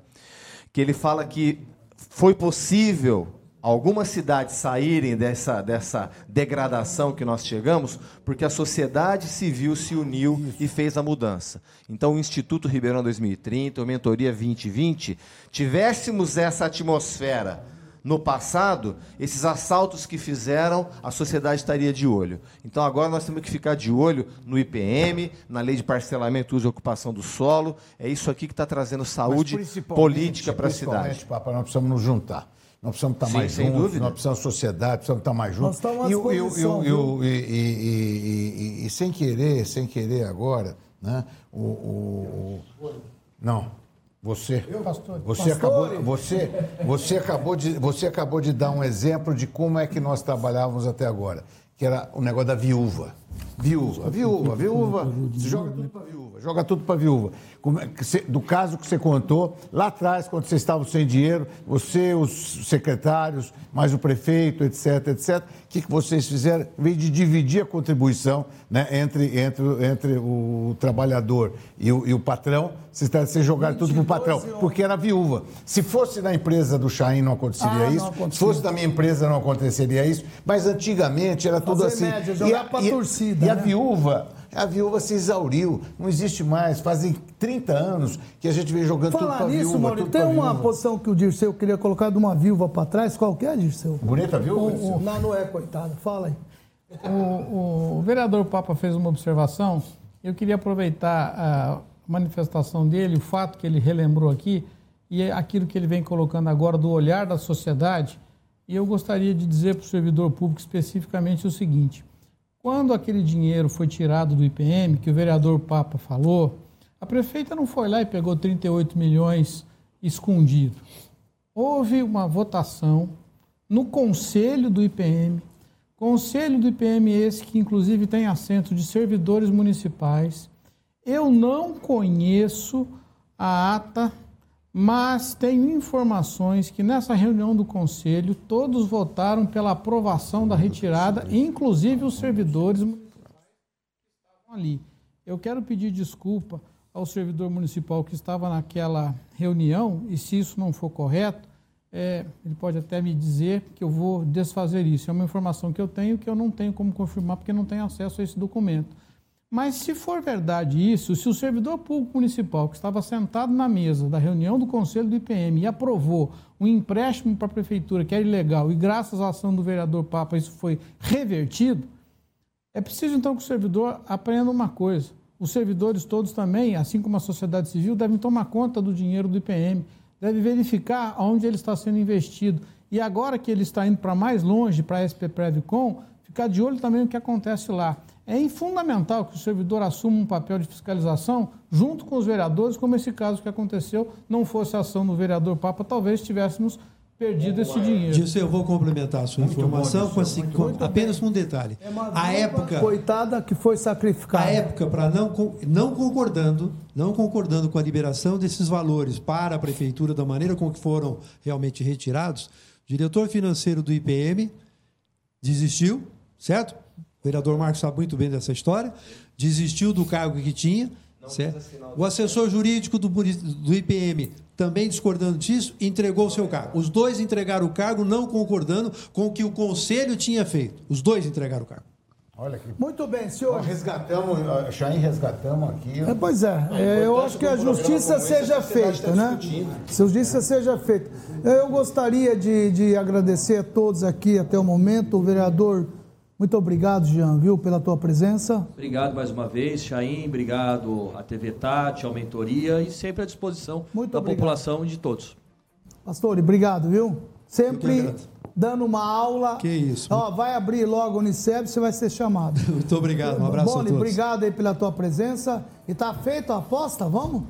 Que ele fala que foi possível algumas cidades saírem dessa, dessa degradação que nós chegamos, porque a sociedade civil se uniu Isso. e fez a mudança. Então, o Instituto Ribeirão 2030, o Mentoria 2020, tivéssemos essa atmosfera no passado, esses assaltos que fizeram, a sociedade estaria de olho. Então agora nós temos que ficar de olho no IPM, na lei de parcelamento, uso e ocupação do solo. É isso aqui que está trazendo saúde política para a cidade. Papa, nós precisamos nos juntar. Nós precisamos estar Sim, mais juntos, dúvida. nós precisamos sociedade, precisamos estar mais juntos. Nós estamos e, e, e, sem querer, sem querer agora, né? O, o, o não, você, Eu, pastor, você acabou, você, você acabou de, você acabou de dar um exemplo de como é que nós trabalhávamos até agora, que era o negócio da viúva. Viúva, viúva, viúva, joga tudo para viúva, joga tudo para viúva. É do caso que você contou, lá atrás, quando vocês estavam sem dinheiro, você, os secretários, mais o prefeito, etc, etc, o que, que vocês fizeram? Em vez de dividir a contribuição né, entre, entre, entre o trabalhador e o, e o patrão, vocês, vocês jogaram tudo para o patrão, porque era viúva. Se fosse na empresa do Chain não aconteceria ah, isso, não se fosse da minha empresa não aconteceria isso, mas antigamente era tudo Fazer assim. Média, jogar para a E a viúva, a viúva se exauriu, não existe mais. Fazem 30 anos que a gente vem jogando Falar tudo para nisso, viúva. Maurício, tem uma viúva. posição que o Dirceu queria colocar de uma viúva para trás. Qual que é, Dirceu? Bonita viúva? O, o, não, não é, coitado. Fala aí. O, o, vereador Papa fez uma observação. Eu queria aproveitar a manifestação dele, o fato que ele relembrou aqui, e é aquilo que ele vem colocando agora do olhar da sociedade. E eu gostaria de dizer para o servidor público especificamente o seguinte: quando aquele dinheiro foi tirado do IPM, que o vereador Papa falou, a prefeita não foi lá e pegou 38 milhões escondido. Houve uma votação no conselho do IPM, conselho do IPM esse que inclusive tem assento de servidores municipais. Eu não conheço a ata mas tenho informações que nessa reunião do conselho todos votaram pela aprovação da retirada, inclusive os servidores municipais que estavam ali. Eu quero pedir desculpa ao servidor municipal que estava naquela reunião, e se isso não for correto, é, ele pode até me dizer que eu vou desfazer isso. É uma informação que eu tenho que eu não tenho como confirmar porque não tenho acesso a esse documento. Mas se for verdade isso, se o servidor público municipal que estava sentado na mesa da reunião do Conselho do IPM e aprovou um empréstimo para a prefeitura que era ilegal e graças à ação do vereador Papa isso foi revertido, é preciso então que o servidor aprenda uma coisa. Os servidores todos também, assim como a sociedade civil, devem tomar conta do dinheiro do IPM, devem verificar onde ele está sendo investido. E agora que ele está indo para mais longe, para a SP Previcom, ficar de olho também no que acontece lá. É fundamental que o servidor assuma um papel de fiscalização junto com os vereadores, como esse caso que aconteceu, não fosse a ação do vereador Papa, talvez tivéssemos perdido esse dinheiro. Disso eu vou complementar a sua muito informação bom, com, assim, com apenas um detalhe. É uma a época coitada que foi sacrificada. A época para não não concordando, não concordando com a liberação desses valores para a prefeitura da maneira com que foram realmente retirados, o diretor financeiro do IPM desistiu, certo? O vereador Marcos sabe muito bem dessa história. Desistiu do cargo que tinha. O assessor jurídico do, do IPM, também discordando disso, entregou o seu cargo. Os dois entregaram o cargo, não concordando com o que o conselho tinha feito. Os dois entregaram o cargo. Olha aqui. Muito bem, senhor. Nós resgatamos, Chain resgatamos aqui. É, pois é, é eu acho que a justiça seja feita, né? Se a justiça seja feita. Eu gostaria de, de agradecer a todos aqui até o momento, o vereador muito obrigado, Jean, viu, pela tua presença. Obrigado mais uma vez, Chaim. Obrigado à TV Tati, ao Mentoria e sempre à disposição Muito da obrigado. população e de todos. Pastor, obrigado, viu? Sempre dando uma aula. Que isso. Ó, vai abrir logo o Unicef, você vai ser chamado. (laughs) Muito obrigado, um abraço Boni, a todos. obrigado aí pela tua presença. E tá feita a aposta, vamos?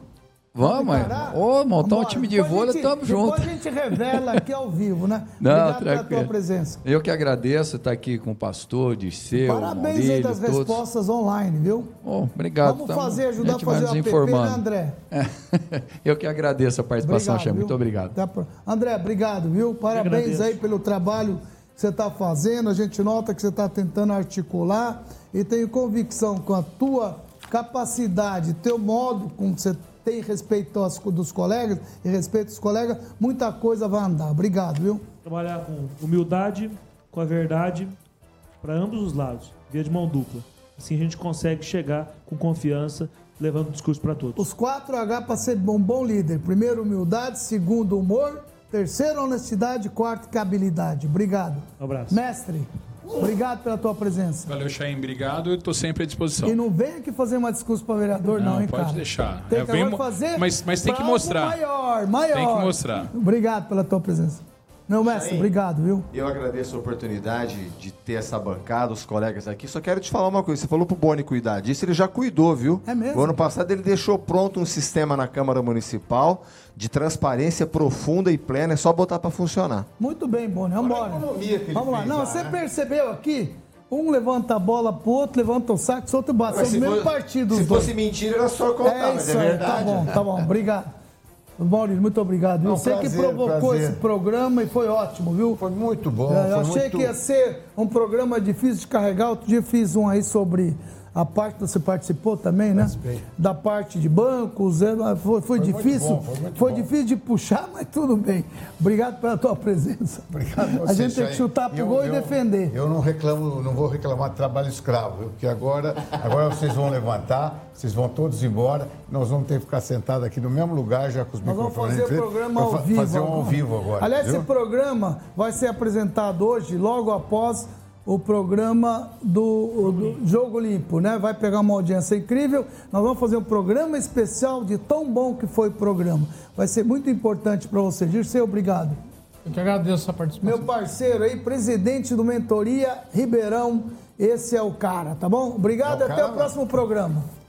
Vamos, Ô, montar um time de vôlei, estamos juntos. Depois a gente revela aqui ao vivo, né? Não, Obrigado tranquilo. pela tua presença. Eu que agradeço estar aqui com o pastor, de seu, Parabéns Maurílio, aí das todos. respostas online, viu? Oh, obrigado. Vamos Tamo, fazer, ajudar a fazer o app, né, André? É. (laughs) Eu que agradeço a participação, Xê. Muito obrigado. André, obrigado, viu? Parabéns aí pelo trabalho que você está fazendo. A gente nota que você está tentando articular e tenho convicção com a tua capacidade, teu modo como você tem respeito aos, dos colegas e respeito dos colegas, muita coisa vai andar. Obrigado, viu? Trabalhar com humildade, com a verdade, para ambos os lados, via de mão dupla. Assim a gente consegue chegar com confiança, levando o discurso para todos. Os 4H para ser um bom líder. Primeiro, humildade. Segundo, humor. Terceiro, honestidade. Quarto, habilidade. Obrigado. Um abraço. Mestre. Obrigado pela tua presença. Valeu, Chaim. Obrigado. Eu estou sempre à disposição. E não vem aqui fazer uma discussão para vereador, não, não hein, pode cara? deixar. Tem que é, fazer mas, mas tem que mostrar. Maior, maior. Tem que mostrar. Obrigado pela tua presença. Meu mestre, obrigado, viu? Eu agradeço a oportunidade de ter essa bancada, os colegas aqui. Só quero te falar uma coisa. Você falou pro Boni cuidar disso, ele já cuidou, viu? É mesmo? O ano passado ele deixou pronto um sistema na Câmara Municipal de transparência profunda e plena. É só botar para funcionar. Muito bem, Boni. Vamos embora. Vamos lá. Não, lá, você né? percebeu aqui um levanta a bola pro outro, levanta o saco, o outro bate. São do mesmo partido. Se fosse mentira, era só contar, é mas é verdade. Tá bom, tá bom. Obrigado. Maurício, muito obrigado. Não, Você prazer, que provocou prazer. esse programa e foi ótimo, viu? Foi muito bom. É, eu achei muito... que ia ser um programa difícil de carregar. Outro dia fiz um aí sobre a parte você participou também, né? Participei. Da parte de bancos, foi, foi, foi difícil, bom, foi, foi difícil de puxar, mas tudo bem. Obrigado pela tua presença. Obrigado a, você, a gente tem que chutar pro eu, gol eu, e defender. Eu não reclamo, não vou reclamar de trabalho escravo, porque agora, agora vocês vão levantar, vocês vão todos embora, nós vamos ter que ficar sentados aqui no mesmo lugar, já com os nós microfones. Vamos fazer o programa ao vivo. Fazer um ao vivo agora. Aliás, viu? esse programa vai ser apresentado hoje, logo após o programa do, do, Jogo Limpo, né? Vai pegar uma audiência incrível. Nós vamos fazer um programa especial de tão bom que foi o programa. Vai ser muito importante para você. Dirceu, obrigado. Eu que agradeço a participação. Meu parceiro aí, presidente do Mentoria Ribeirão, esse é o cara, tá bom? Obrigado é e até o próximo programa.